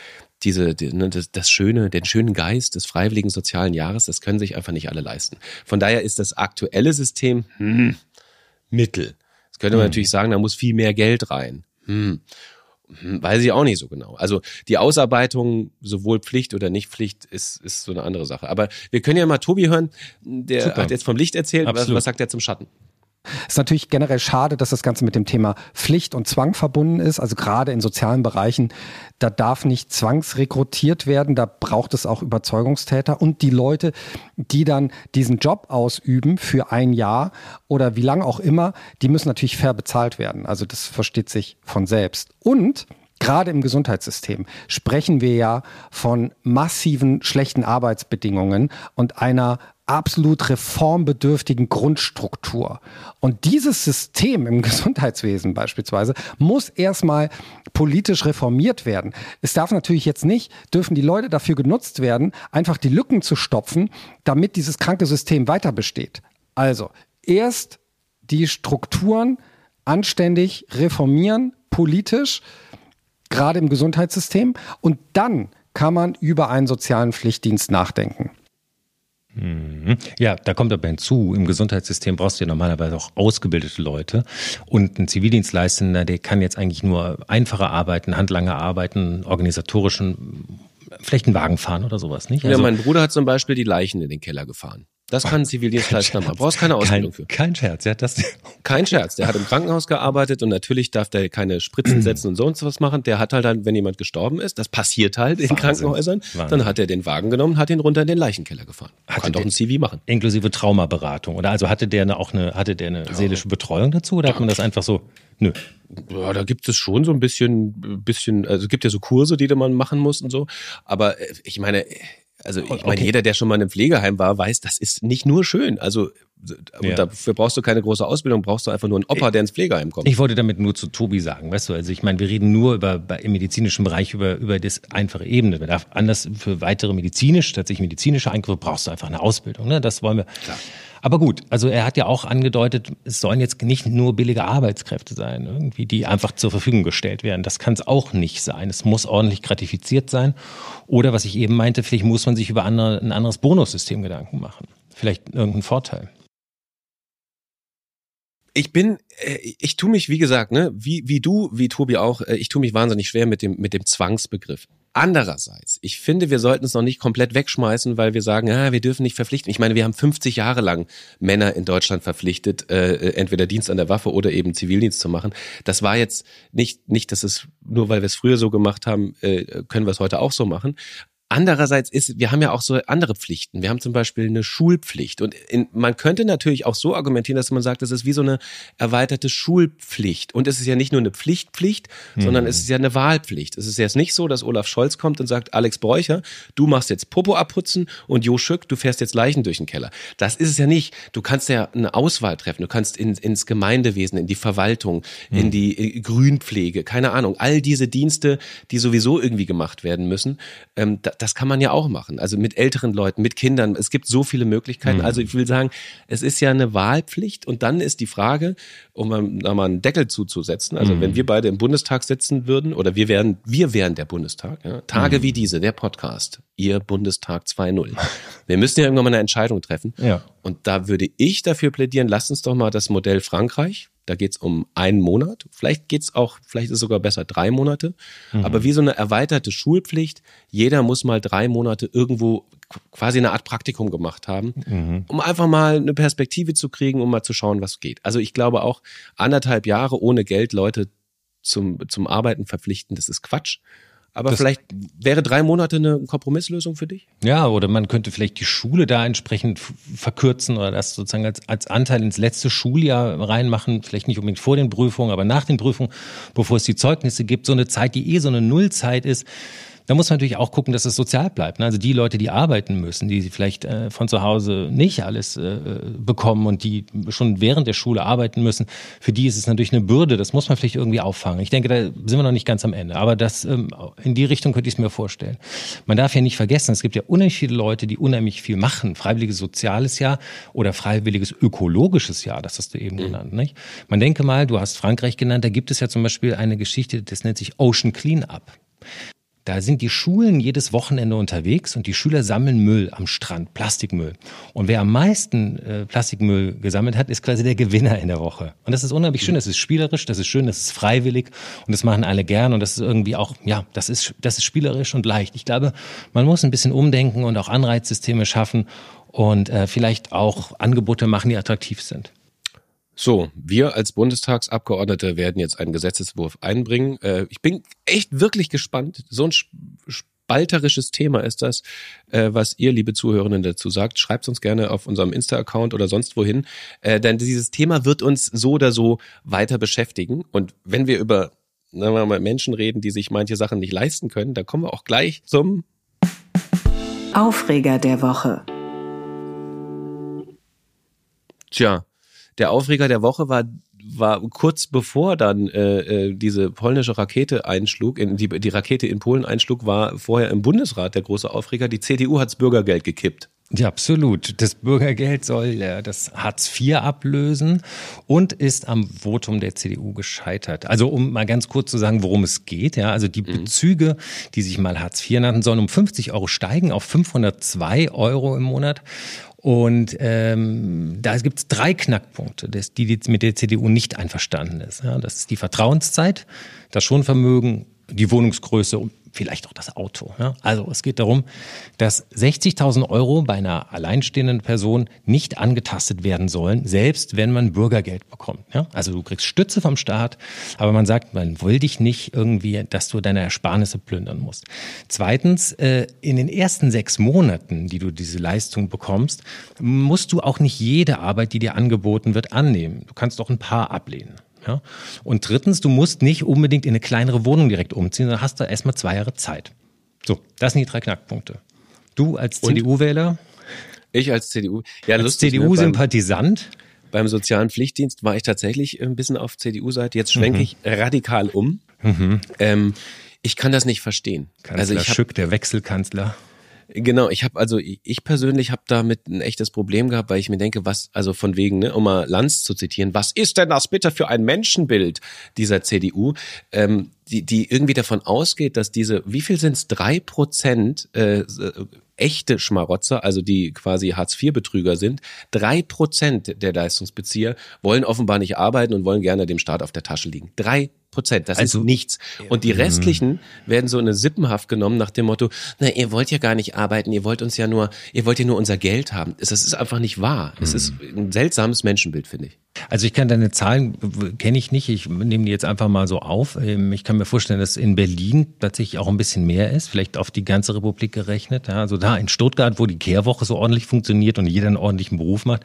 diese, die, ne, das, das Schöne, den schönen Geist des freiwilligen sozialen Jahres, das können sich einfach nicht alle leisten. Von daher ist das aktuelle System hm, Mittel. Das könnte man hm. natürlich sagen, da muss viel mehr Geld rein. Hm. hm. Weiß ich auch nicht so genau. Also die Ausarbeitung, sowohl Pflicht oder nicht Pflicht, ist, ist so eine andere Sache. Aber wir können ja mal Tobi hören, der Super. hat jetzt vom Licht erzählt. Was, was sagt er zum Schatten? Ist natürlich generell schade, dass das Ganze mit dem Thema Pflicht und Zwang verbunden ist. Also gerade in sozialen Bereichen, da darf nicht zwangsrekrutiert werden, da braucht es auch Überzeugungstäter und die Leute, die dann diesen Job ausüben für ein Jahr oder wie lang auch immer, die müssen natürlich fair bezahlt werden. Also das versteht sich von selbst. Und Gerade im Gesundheitssystem sprechen wir ja von massiven schlechten Arbeitsbedingungen und einer absolut reformbedürftigen Grundstruktur. Und dieses System im Gesundheitswesen beispielsweise muss erstmal politisch reformiert werden. Es darf natürlich jetzt nicht, dürfen die Leute dafür genutzt werden, einfach die Lücken zu stopfen, damit dieses kranke System weiter besteht. Also erst die Strukturen anständig reformieren, politisch, gerade im Gesundheitssystem, und dann kann man über einen sozialen Pflichtdienst nachdenken. Mhm. Ja, da kommt aber hinzu, im Gesundheitssystem brauchst du ja normalerweise auch ausgebildete Leute. Und ein Zivildienstleistender, der kann jetzt eigentlich nur einfache Arbeiten, handlange Arbeiten, organisatorischen, vielleicht einen Wagen fahren oder sowas, nicht? Also, ja, mein Bruder hat zum Beispiel die Leichen in den Keller gefahren. Das kann ein Zivildienstleister machen. Brauchst keine Ausbildung kein, für. Kein Scherz, ja, das. Kein Scherz. Der hat im Krankenhaus gearbeitet und natürlich darf der keine Spritzen setzen und sonst was machen. Der hat halt dann, wenn jemand gestorben ist, das passiert halt in Wahnsinn. Krankenhäusern, Wahnsinn. dann hat er den Wagen genommen, hat ihn runter in den Leichenkeller gefahren. Hatte kann doch ein CV machen. Inklusive Traumaberatung, oder? Also hatte der eine, auch eine, hatte der eine ja. seelische Betreuung dazu, oder hat man das einfach so, nö? Ja, da gibt es schon so ein bisschen, bisschen, also es gibt ja so Kurse, die man machen muss und so. Aber äh, ich meine, also ich meine, jeder, der schon mal in einem Pflegeheim war, weiß, das ist nicht nur schön. Also ja. dafür brauchst du keine große Ausbildung, brauchst du einfach nur einen Opa, der ins Pflegeheim kommt. Ich wollte damit nur zu Tobi sagen, weißt du, also ich meine, wir reden nur über im medizinischen Bereich über über das einfache Ebene. Man darf anders für weitere medizinisch, tatsächlich medizinische Eingriffe brauchst du einfach eine Ausbildung. Ne? Das wollen wir. Klar. Aber gut, also er hat ja auch angedeutet, es sollen jetzt nicht nur billige Arbeitskräfte sein, irgendwie, die einfach zur Verfügung gestellt werden. Das kann es auch nicht sein. Es muss ordentlich gratifiziert sein. Oder was ich eben meinte, vielleicht muss man sich über andere, ein anderes Bonussystem Gedanken machen. Vielleicht irgendeinen Vorteil. Ich bin, äh, ich tue mich, wie gesagt, ne, wie, wie du, wie Tobi auch, äh, ich tue mich wahnsinnig schwer mit dem, mit dem Zwangsbegriff. Andererseits, ich finde, wir sollten es noch nicht komplett wegschmeißen, weil wir sagen, ja, wir dürfen nicht verpflichten. Ich meine, wir haben 50 Jahre lang Männer in Deutschland verpflichtet, äh, entweder Dienst an der Waffe oder eben Zivildienst zu machen. Das war jetzt nicht, nicht, dass es nur weil wir es früher so gemacht haben, äh, können wir es heute auch so machen. Andererseits ist, wir haben ja auch so andere Pflichten. Wir haben zum Beispiel eine Schulpflicht. Und in, man könnte natürlich auch so argumentieren, dass man sagt, es ist wie so eine erweiterte Schulpflicht. Und es ist ja nicht nur eine Pflichtpflicht, mhm. sondern es ist ja eine Wahlpflicht. Es ist jetzt nicht so, dass Olaf Scholz kommt und sagt, Alex Bräucher, du machst jetzt Popo abputzen und Jo Schück, du fährst jetzt Leichen durch den Keller. Das ist es ja nicht. Du kannst ja eine Auswahl treffen. Du kannst in, ins Gemeindewesen, in die Verwaltung, mhm. in die Grünpflege, keine Ahnung. All diese Dienste, die sowieso irgendwie gemacht werden müssen. Ähm, das kann man ja auch machen. Also mit älteren Leuten, mit Kindern. Es gibt so viele Möglichkeiten. Mhm. Also ich will sagen, es ist ja eine Wahlpflicht und dann ist die Frage, um da mal einen Deckel zuzusetzen. Also mhm. wenn wir beide im Bundestag sitzen würden oder wir wären, wir wären der Bundestag. Ja? Tage mhm. wie diese, der Podcast, ihr Bundestag 2.0. Wir müssen ja irgendwann mal eine Entscheidung treffen. Ja. Und da würde ich dafür plädieren, lasst uns doch mal das Modell Frankreich da geht's um einen Monat. Vielleicht geht's auch, vielleicht ist es sogar besser drei Monate. Mhm. Aber wie so eine erweiterte Schulpflicht. Jeder muss mal drei Monate irgendwo quasi eine Art Praktikum gemacht haben, mhm. um einfach mal eine Perspektive zu kriegen, um mal zu schauen, was geht. Also ich glaube auch anderthalb Jahre ohne Geld Leute zum, zum Arbeiten verpflichten, das ist Quatsch. Aber das vielleicht wäre drei Monate eine Kompromisslösung für dich? Ja, oder man könnte vielleicht die Schule da entsprechend verkürzen oder das sozusagen als, als Anteil ins letzte Schuljahr reinmachen. Vielleicht nicht unbedingt vor den Prüfungen, aber nach den Prüfungen, bevor es die Zeugnisse gibt. So eine Zeit, die eh so eine Nullzeit ist da muss man natürlich auch gucken, dass es sozial bleibt. Ne? Also die Leute, die arbeiten müssen, die vielleicht äh, von zu Hause nicht alles äh, bekommen und die schon während der Schule arbeiten müssen, für die ist es natürlich eine Bürde. Das muss man vielleicht irgendwie auffangen. Ich denke, da sind wir noch nicht ganz am Ende. Aber das ähm, in die Richtung könnte ich es mir vorstellen. Man darf ja nicht vergessen, es gibt ja unheimlich viele Leute, die unheimlich viel machen. Freiwilliges soziales Jahr oder freiwilliges ökologisches Jahr, das hast du eben mhm. genannt. Nicht? Man denke mal, du hast Frankreich genannt, da gibt es ja zum Beispiel eine Geschichte, das nennt sich Ocean Cleanup. Da sind die Schulen jedes Wochenende unterwegs und die Schüler sammeln Müll am Strand, Plastikmüll. Und wer am meisten äh, Plastikmüll gesammelt hat, ist quasi der Gewinner in der Woche. Und das ist unheimlich schön, das ist spielerisch, das ist schön, das ist freiwillig und das machen alle gern und das ist irgendwie auch, ja, das ist, das ist spielerisch und leicht. Ich glaube, man muss ein bisschen umdenken und auch Anreizsysteme schaffen und äh, vielleicht auch Angebote machen, die attraktiv sind. So, wir als Bundestagsabgeordnete werden jetzt einen Gesetzeswurf einbringen. Äh, ich bin echt wirklich gespannt. So ein spalterisches Thema ist das, äh, was ihr, liebe Zuhörenden, dazu sagt. Schreibt uns gerne auf unserem Insta-Account oder sonst wohin. Äh, denn dieses Thema wird uns so oder so weiter beschäftigen. Und wenn wir über sagen wir mal, Menschen reden, die sich manche Sachen nicht leisten können, da kommen wir auch gleich zum Aufreger der Woche. Tja, der Aufreger der Woche war war kurz bevor dann äh, äh, diese polnische Rakete einschlug, in, die, die Rakete in Polen einschlug, war vorher im Bundesrat der große Aufreger. Die CDU hat's Bürgergeld gekippt. Ja, absolut. Das Bürgergeld soll äh, das Hartz IV ablösen und ist am Votum der CDU gescheitert. Also um mal ganz kurz zu sagen, worum es geht. Ja, also die mhm. Bezüge, die sich mal Hartz IV nannten, sollen um 50 Euro steigen auf 502 Euro im Monat. Und ähm, da gibt es drei Knackpunkte, die, die mit der CDU nicht einverstanden ist. Ja, das ist die Vertrauenszeit, das Schonvermögen, die Wohnungsgröße vielleicht auch das Auto. Ja? Also es geht darum, dass 60.000 Euro bei einer alleinstehenden Person nicht angetastet werden sollen, selbst wenn man Bürgergeld bekommt. Ja? Also du kriegst Stütze vom Staat, aber man sagt, man will dich nicht irgendwie, dass du deine Ersparnisse plündern musst. Zweitens, äh, in den ersten sechs Monaten, die du diese Leistung bekommst, musst du auch nicht jede Arbeit, die dir angeboten wird, annehmen. Du kannst auch ein paar ablehnen. Ja? Und drittens, du musst nicht unbedingt in eine kleinere Wohnung direkt umziehen, sondern hast da erstmal zwei Jahre Zeit. So, das sind die drei Knackpunkte. Du als CDU-Wähler? Ich als CDU. Ja, als CDU-Sympathisant? Beim, beim sozialen Pflichtdienst war ich tatsächlich ein bisschen auf CDU-Seite. Jetzt schwenke mhm. ich radikal um. Mhm. Ähm, ich kann das nicht verstehen. Kanzler also ich hab, Schück, der Wechselkanzler. Genau, ich habe also ich persönlich habe damit ein echtes Problem gehabt, weil ich mir denke, was also von wegen, ne, um mal Lanz zu zitieren, was ist denn das bitte für ein Menschenbild dieser CDU, ähm, die die irgendwie davon ausgeht, dass diese, wie viel sind es, drei Prozent äh, echte Schmarotzer, also die quasi Hartz-IV-Betrüger sind, drei Prozent der Leistungsbezieher wollen offenbar nicht arbeiten und wollen gerne dem Staat auf der Tasche liegen. Drei Prozent, das also, ist nichts. Und die restlichen werden so in eine Sippenhaft genommen nach dem Motto, na, ihr wollt ja gar nicht arbeiten, ihr wollt uns ja nur, ihr wollt ja nur unser Geld haben. Das ist einfach nicht wahr. Es ist ein seltsames Menschenbild, finde ich. Also ich kann deine Zahlen, kenne ich nicht, ich nehme die jetzt einfach mal so auf. Ähm, ich kann mir vorstellen, dass in Berlin tatsächlich auch ein bisschen mehr ist, vielleicht auf die ganze Republik gerechnet. Also da in Stuttgart, wo die Kehrwoche so ordentlich funktioniert und jeder einen ordentlichen Beruf macht.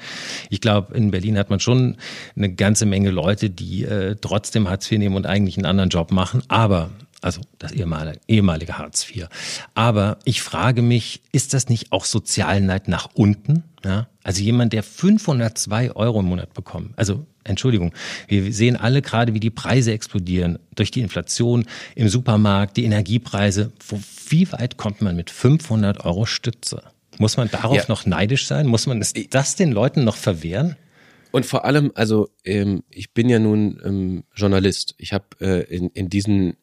Ich glaube, in Berlin hat man schon eine ganze Menge Leute, die äh, trotzdem Hartz IV nehmen und eigentlich einen anderen Job machen. Aber also das ehemalige, ehemalige Hartz IV. Aber ich frage mich, ist das nicht auch Sozialneid nach unten? Ja? Also jemand, der 502 Euro im Monat bekommt, also Entschuldigung, wir sehen alle gerade, wie die Preise explodieren durch die Inflation im Supermarkt, die Energiepreise. Wo, wie weit kommt man mit 500 Euro Stütze? Muss man darauf ja. noch neidisch sein? Muss man das den Leuten noch verwehren? Und vor allem, also ähm, ich bin ja nun ähm, Journalist. Ich habe äh, in, in diesen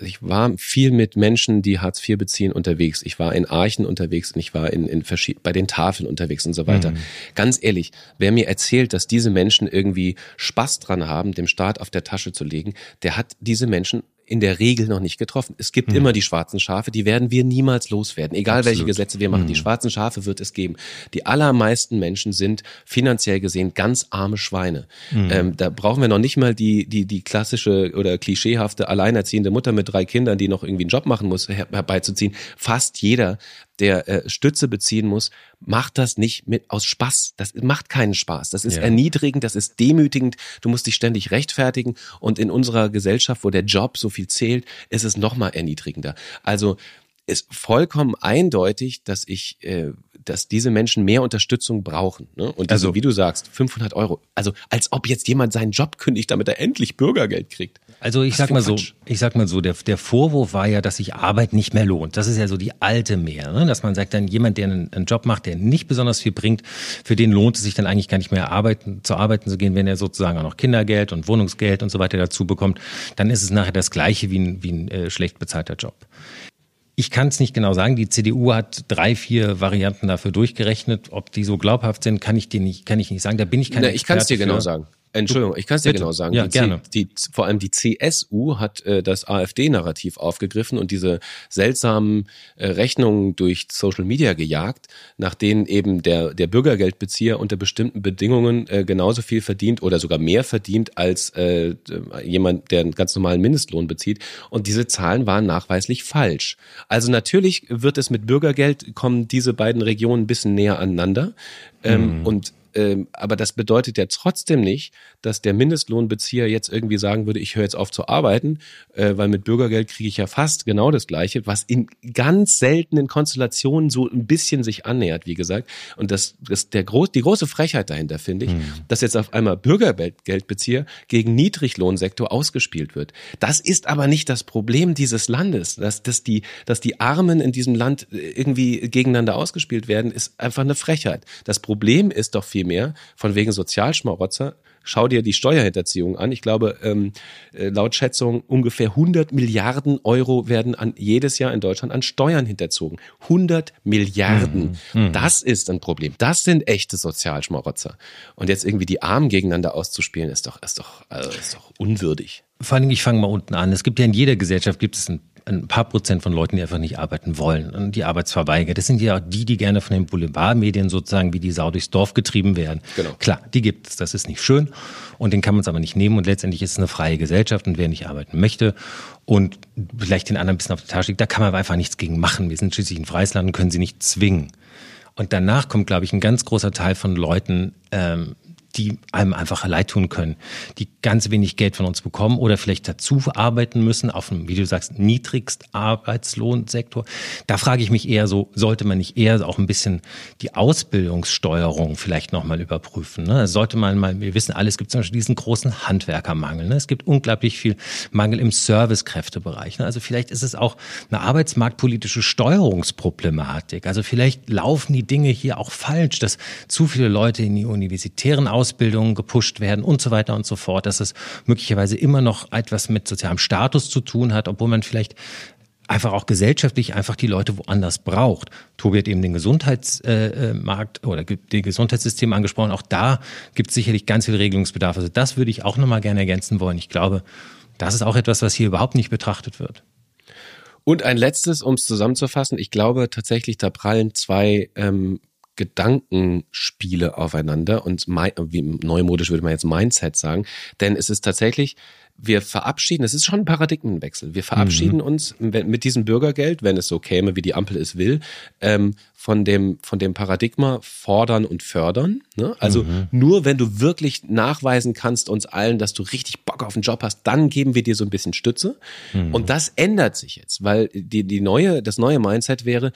ich war viel mit Menschen, die Hartz IV beziehen, unterwegs. Ich war in Archen unterwegs und ich war in, in bei den Tafeln unterwegs und so weiter. Mhm. Ganz ehrlich, wer mir erzählt, dass diese Menschen irgendwie Spaß dran haben, dem Staat auf der Tasche zu legen, der hat diese Menschen in der Regel noch nicht getroffen. Es gibt mhm. immer die schwarzen Schafe, die werden wir niemals loswerden. Egal Absolut. welche Gesetze wir machen, mhm. die schwarzen Schafe wird es geben. Die allermeisten Menschen sind finanziell gesehen ganz arme Schweine. Mhm. Ähm, da brauchen wir noch nicht mal die, die, die klassische oder klischeehafte alleinerziehende Mutter mit drei Kindern, die noch irgendwie einen Job machen muss, herbeizuziehen. Fast jeder der äh, Stütze beziehen muss, macht das nicht mit aus Spaß. Das macht keinen Spaß. Das ist ja. erniedrigend, das ist demütigend. Du musst dich ständig rechtfertigen. Und in unserer Gesellschaft, wo der Job so viel zählt, ist es noch mal erniedrigender. Also ist vollkommen eindeutig, dass ich, äh, dass diese Menschen mehr Unterstützung brauchen. Ne? Und also, wie du sagst, 500 Euro. Also als ob jetzt jemand seinen Job kündigt, damit er endlich Bürgergeld kriegt. Also ich sag mal so, ich sag mal so, der, der Vorwurf war ja, dass sich Arbeit nicht mehr lohnt. Das ist ja so die alte mehr, ne? dass man sagt, dann jemand, der einen, einen, Job macht, der nicht besonders viel bringt, für den lohnt es sich dann eigentlich gar nicht mehr arbeiten, zu arbeiten zu gehen, wenn er sozusagen auch noch Kindergeld und Wohnungsgeld und so weiter dazu bekommt. Dann ist es nachher das Gleiche wie ein, wie ein äh, schlecht bezahlter Job. Ich kann es nicht genau sagen. Die CDU hat drei, vier Varianten dafür durchgerechnet. Ob die so glaubhaft sind, kann ich dir nicht, kann ich nicht sagen. Da bin ich kein Na, Ich kann es dir genau sagen. Entschuldigung, ich kann es dir genau sagen. Ja, die, gerne. Die, vor allem die CSU hat äh, das AfD-Narrativ aufgegriffen und diese seltsamen äh, Rechnungen durch Social Media gejagt, nach denen eben der, der Bürgergeldbezieher unter bestimmten Bedingungen äh, genauso viel verdient oder sogar mehr verdient als äh, jemand, der einen ganz normalen Mindestlohn bezieht. Und diese Zahlen waren nachweislich falsch. Also natürlich wird es mit Bürgergeld, kommen diese beiden Regionen ein bisschen näher aneinander. Ähm, mhm. Und ähm, aber das bedeutet ja trotzdem nicht, dass der Mindestlohnbezieher jetzt irgendwie sagen würde, ich höre jetzt auf zu arbeiten, äh, weil mit Bürgergeld kriege ich ja fast genau das Gleiche, was in ganz seltenen Konstellationen so ein bisschen sich annähert, wie gesagt. Und das, das der groß, die große Frechheit dahinter finde ich, mhm. dass jetzt auf einmal Bürgergeldbezieher gegen Niedriglohnsektor ausgespielt wird. Das ist aber nicht das Problem dieses Landes, dass, dass die, dass die Armen in diesem Land äh, irgendwie gegeneinander ausgespielt werden, ist einfach eine Frechheit. Das Problem ist doch viel viel mehr, von wegen Sozialschmarotzer. Schau dir die Steuerhinterziehung an. Ich glaube, ähm, äh, laut Schätzung ungefähr 100 Milliarden Euro werden an, jedes Jahr in Deutschland an Steuern hinterzogen. 100 Milliarden. Mhm. Das ist ein Problem. Das sind echte Sozialschmarotzer. Und jetzt irgendwie die Armen gegeneinander auszuspielen, ist doch, ist doch, also ist doch unwürdig. Vor allem, ich fange mal unten an. Es gibt ja in jeder Gesellschaft gibt es ein ein paar Prozent von Leuten, die einfach nicht arbeiten wollen und die Arbeitsverweiger. Das sind ja auch die, die gerne von den Boulevardmedien sozusagen wie die Sau durchs Dorf getrieben werden. Genau. Klar, die gibt es, das ist nicht schön und den kann man es aber nicht nehmen und letztendlich ist es eine freie Gesellschaft und wer nicht arbeiten möchte und vielleicht den anderen ein bisschen auf der Tasche liegt, da kann man einfach nichts gegen machen. Wir sind schließlich ein freies Land und können sie nicht zwingen. Und danach kommt, glaube ich, ein ganz großer Teil von Leuten, ähm, die einem einfach leid tun können, die ganz wenig Geld von uns bekommen oder vielleicht dazu arbeiten müssen auf einem, wie du sagst, niedrigst Arbeitslohnsektor. Da frage ich mich eher so, sollte man nicht eher auch ein bisschen die Ausbildungssteuerung vielleicht nochmal überprüfen? Ne? Sollte man mal, wir wissen alle, es gibt zum Beispiel diesen großen Handwerkermangel. Ne? Es gibt unglaublich viel Mangel im Servicekräftebereich. Ne? Also vielleicht ist es auch eine arbeitsmarktpolitische Steuerungsproblematik. Also vielleicht laufen die Dinge hier auch falsch, dass zu viele Leute in die universitären Ausbildungen gepusht werden und so weiter und so fort, dass es möglicherweise immer noch etwas mit sozialem Status zu tun hat, obwohl man vielleicht einfach auch gesellschaftlich einfach die Leute woanders braucht. Tobi hat eben den Gesundheitsmarkt oder das Gesundheitssystem angesprochen. Auch da gibt es sicherlich ganz viel Regelungsbedarf. Also das würde ich auch nochmal gerne ergänzen wollen. Ich glaube, das ist auch etwas, was hier überhaupt nicht betrachtet wird. Und ein letztes, um es zusammenzufassen, ich glaube tatsächlich, da prallen zwei ähm, Gedankenspiele aufeinander und wie neumodisch würde man jetzt Mindset sagen, denn es ist tatsächlich wir verabschieden, es ist schon ein Paradigmenwechsel. Wir verabschieden mhm. uns mit diesem Bürgergeld, wenn es so käme, wie die Ampel es will, ähm, von dem von dem Paradigma fordern und fördern. Ne? Also mhm. nur wenn du wirklich nachweisen kannst uns allen, dass du richtig Bock auf den Job hast, dann geben wir dir so ein bisschen Stütze. Mhm. Und das ändert sich jetzt, weil die die neue das neue Mindset wäre,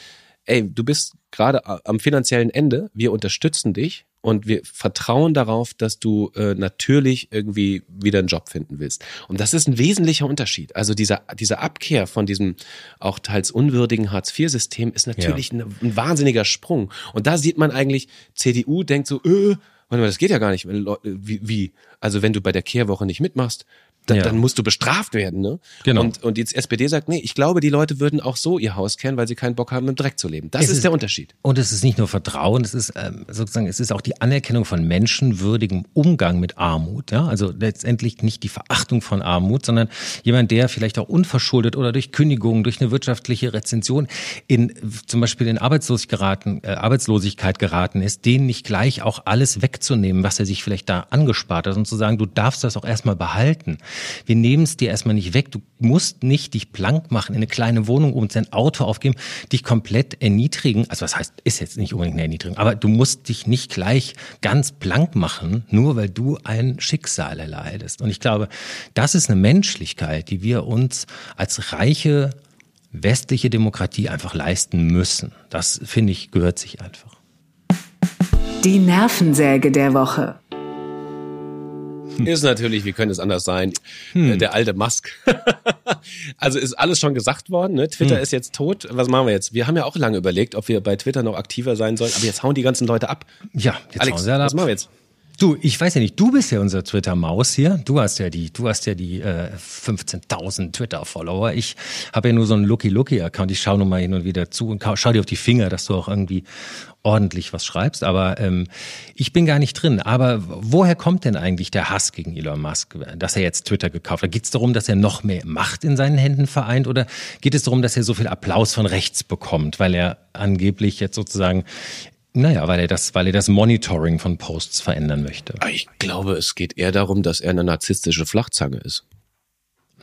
ey, du bist gerade am finanziellen Ende, wir unterstützen dich und wir vertrauen darauf, dass du äh, natürlich irgendwie wieder einen Job finden willst. Und das ist ein wesentlicher Unterschied. Also dieser, diese Abkehr von diesem auch teils unwürdigen Hartz-IV-System ist natürlich ja. ein, ein, wahnsinniger Sprung. Und da sieht man eigentlich, CDU denkt so, äh, warte mal, das geht ja gar nicht. Wie, wie? Also wenn du bei der Kehrwoche nicht mitmachst, dann, ja. dann musst du bestraft werden. Ne? Genau. Und, und die SPD sagt, nee, ich glaube, die Leute würden auch so ihr Haus kehren, weil sie keinen Bock haben, im Dreck zu leben. Das ist, ist, der Unterschied. Und es ist nicht nur Vertrauen, es ist ähm, sozusagen, es ist auch die Anerkennung von menschenwürdigem Umgang mit Armut. Ja? Also letztendlich nicht die Verachtung von Armut, sondern jemand, der vielleicht auch unverschuldet oder durch Kündigung, durch eine wirtschaftliche Rezension in zum Beispiel in Arbeitslosigkeit geraten, äh, Arbeitslosigkeit geraten ist, den nicht gleich auch alles wegzunehmen, was er sich vielleicht da angespart hat und zu sagen, du darfst das auch erstmal behalten. Wir nehmen es dir erstmal nicht weg. Du musst nicht dich blank machen in eine kleine Wohnung und dein Auto aufgeben, dich komplett erniedrigen. Also was heißt, ist jetzt nicht unbedingt eine Erniedrigung, aber du musst dich nicht gleich ganz blank machen, nur weil du ein Schicksal erleidest. Und ich glaube, das ist eine Menschlichkeit, die wir uns als reiche westliche Demokratie einfach leisten müssen. Das finde ich gehört sich einfach. Die Nervensäge der Woche. Ist natürlich, wie könnte es anders sein, hm. Äh, der alte Musk. also ist alles schon gesagt worden. Ne? Twitter hm. ist jetzt tot. Was machen wir jetzt? Wir haben ja auch lange überlegt, ob wir bei Twitter noch aktiver sein sollen. Aber jetzt hauen die ganzen Leute ab. Ja, jetzt Alex, hauen sie ab. was machen wir jetzt? Du, ich weiß ja nicht, du bist ja unser Twitter-Maus hier. Du hast ja die, du hast ja die äh, 15.000 Twitter-Follower. Ich habe ja nur so einen Lucky-Lucky-Account. Ich schaue nur mal hin und wieder zu und schau dir auf die Finger, dass du auch irgendwie ordentlich was schreibst. Aber ähm, ich bin gar nicht drin. Aber woher kommt denn eigentlich der Hass gegen Elon Musk, dass er jetzt Twitter gekauft hat? Geht es darum, dass er noch mehr Macht in seinen Händen vereint? Oder geht es darum, dass er so viel Applaus von rechts bekommt, weil er angeblich jetzt sozusagen naja, weil er das, weil er das Monitoring von Posts verändern möchte. Ich glaube, es geht eher darum, dass er eine narzisstische Flachzange ist.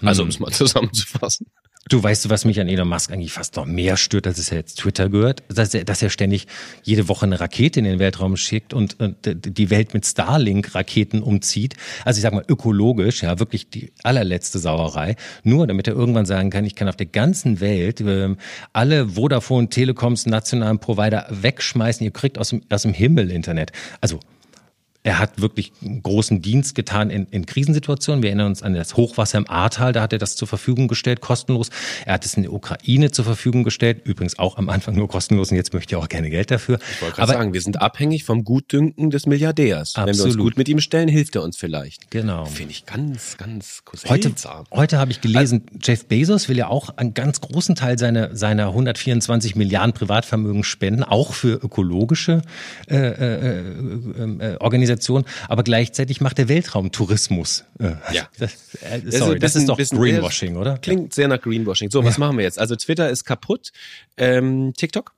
Also, um es mal zusammenzufassen. Du weißt, was mich an Elon Musk eigentlich fast noch mehr stört, als es ja jetzt Twitter gehört, dass er, dass er ständig jede Woche eine Rakete in den Weltraum schickt und, und die Welt mit Starlink-Raketen umzieht. Also ich sag mal ökologisch, ja, wirklich die allerletzte Sauerei. Nur damit er irgendwann sagen kann, ich kann auf der ganzen Welt äh, alle Vodafone, Telekoms, nationalen Provider wegschmeißen. Ihr kriegt aus dem, aus dem Himmel Internet. Also er hat wirklich großen Dienst getan in, in Krisensituationen. Wir erinnern uns an das Hochwasser im Ahrtal, da hat er das zur Verfügung gestellt, kostenlos. Er hat es in der Ukraine zur Verfügung gestellt, übrigens auch am Anfang nur kostenlos und jetzt möchte er auch gerne Geld dafür. Ich wollte gerade sagen, wir sind abhängig vom Gutdünken des Milliardärs. Absolut. Wenn wir uns gut mit ihm stellen, hilft er uns vielleicht. Genau. Finde ich ganz, ganz Heute, heute habe ich gelesen, also, Jeff Bezos will ja auch einen ganz großen Teil seiner, seiner 124 Milliarden Privatvermögen spenden, auch für ökologische äh, äh, äh, äh Organisationen Organisation, aber gleichzeitig macht der Weltraumtourismus. Äh, ja. Das, äh, sorry, das ist, doch bisschen, Greenwashing, oder? Klingt sehr nach Greenwashing. So, was ja. machen wir jetzt? Also Twitter ist kaputt. Ähm, TikTok?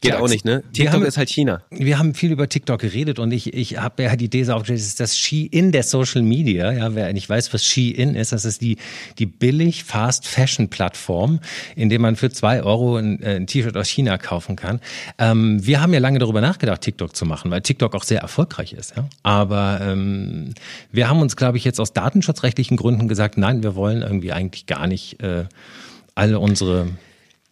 Geht auch nicht, ne? TikTok haben, ist halt China. Wir haben viel über TikTok geredet und ich, ich habe ja die These aufgestellt, das ist das Shein der Social Media. Ja, wer nicht weiß, was Shein ist, das ist die, die billig Fast Fashion Plattform, in dem man für zwei Euro ein, äh, ein T-Shirt aus China kaufen kann. Ähm, wir haben ja lange darüber nachgedacht, TikTok zu machen, weil TikTok auch sehr erfolgreich ist. Ja? Aber ähm, wir haben uns, glaube ich, jetzt aus datenschutzrechtlichen Gründen gesagt, nein, wir wollen irgendwie eigentlich gar nicht äh, alle unsere,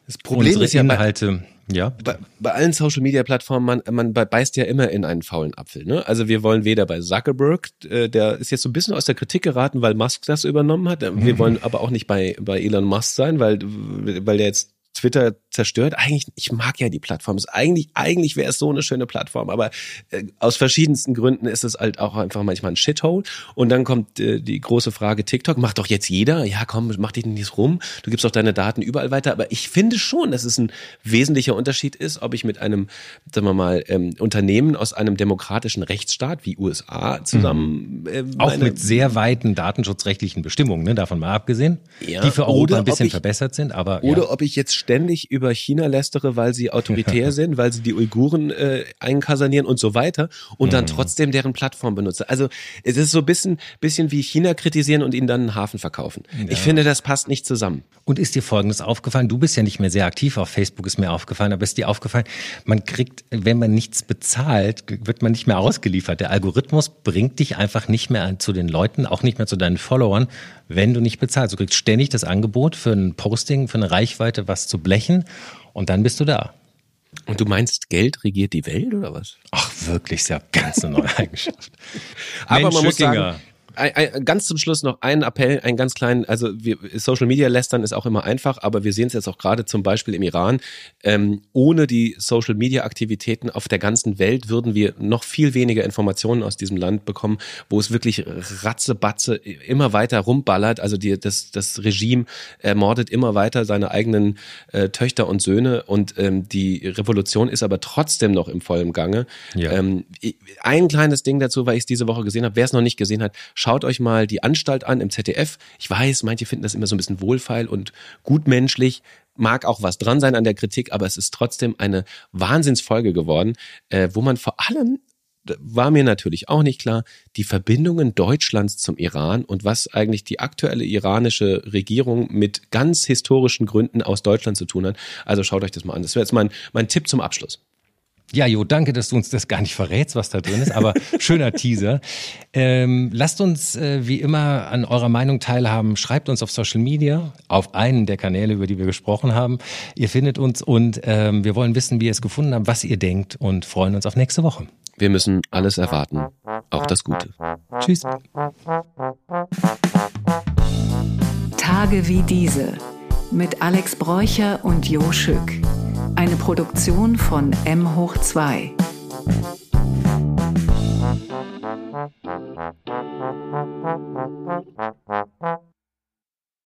das Problem unsere ist ja Inhalte. Bei ja. Bei, bei allen Social Media Plattformen, man, man beißt ja immer in einen faulen Apfel. Ne? Also wir wollen weder bei Zuckerberg, äh, der ist jetzt so ein bisschen aus der Kritik geraten, weil Musk das übernommen hat. Wir mhm. wollen aber auch nicht bei, bei Elon Musk sein, weil, weil der jetzt Twitter zerstört. Eigentlich, ich mag ja die Plattform. Ist eigentlich, eigentlich wäre es so eine schöne Plattform, aber äh, aus verschiedensten Gründen ist es halt auch einfach manchmal ein Shithole. Und dann kommt äh, die große Frage: TikTok macht doch jetzt jeder. Ja, komm, mach dich nicht rum. Du gibst doch deine Daten überall weiter. Aber ich finde schon, dass es ein wesentlicher Unterschied ist, ob ich mit einem, sagen wir mal, ähm, Unternehmen aus einem demokratischen Rechtsstaat wie USA zusammen. Mhm. Äh, auch mit sehr weiten datenschutzrechtlichen Bestimmungen, ne, davon mal abgesehen, ja, die für Europa ein bisschen ich, verbessert sind. Aber oder ja. ob ich jetzt ständig über China lästere, weil sie autoritär sind, weil sie die Uiguren äh, einkasanieren und so weiter und dann mhm. trotzdem deren Plattform benutze. Also es ist so ein bisschen, bisschen wie China kritisieren und ihnen dann einen Hafen verkaufen. Ja. Ich finde, das passt nicht zusammen. Und ist dir Folgendes aufgefallen? Du bist ja nicht mehr sehr aktiv auf Facebook, ist mir aufgefallen, aber ist dir aufgefallen, man kriegt, wenn man nichts bezahlt, wird man nicht mehr ausgeliefert. Der Algorithmus bringt dich einfach nicht mehr zu den Leuten, auch nicht mehr zu deinen Followern, wenn du nicht bezahlst. Du kriegst ständig das Angebot für ein Posting, für eine Reichweite, was zu blechen und dann bist du da. Und du meinst, Geld regiert die Welt oder was? Ach, wirklich, ist ja ganz eine neue Eigenschaft. Aber Mensch, man muss sagen, ein, ein, ganz zum Schluss noch einen Appell, einen ganz kleinen, also wir, Social Media lästern ist auch immer einfach, aber wir sehen es jetzt auch gerade zum Beispiel im Iran. Ähm, ohne die Social Media Aktivitäten auf der ganzen Welt würden wir noch viel weniger Informationen aus diesem Land bekommen, wo es wirklich ratzebatze immer weiter rumballert. Also die, das, das Regime ermordet immer weiter seine eigenen äh, Töchter und Söhne und ähm, die Revolution ist aber trotzdem noch im vollen Gange. Ja. Ähm, ein kleines Ding dazu, weil ich es diese Woche gesehen habe, wer es noch nicht gesehen hat, Schaut euch mal die Anstalt an im ZDF. Ich weiß, manche finden das immer so ein bisschen wohlfeil und gutmenschlich. Mag auch was dran sein an der Kritik, aber es ist trotzdem eine Wahnsinnsfolge geworden, äh, wo man vor allem war mir natürlich auch nicht klar, die Verbindungen Deutschlands zum Iran und was eigentlich die aktuelle iranische Regierung mit ganz historischen Gründen aus Deutschland zu tun hat. Also schaut euch das mal an. Das wäre jetzt mein, mein Tipp zum Abschluss. Ja, Jo, danke, dass du uns das gar nicht verrätst, was da drin ist, aber schöner Teaser. Ähm, lasst uns äh, wie immer an eurer Meinung teilhaben. Schreibt uns auf Social Media, auf einen der Kanäle, über die wir gesprochen haben. Ihr findet uns und ähm, wir wollen wissen, wie ihr es gefunden habt, was ihr denkt und freuen uns auf nächste Woche. Wir müssen alles erwarten, auch das Gute. Tschüss. Tage wie diese mit Alex Bräucher und Jo Schück. Eine Produktion von M hoch 2.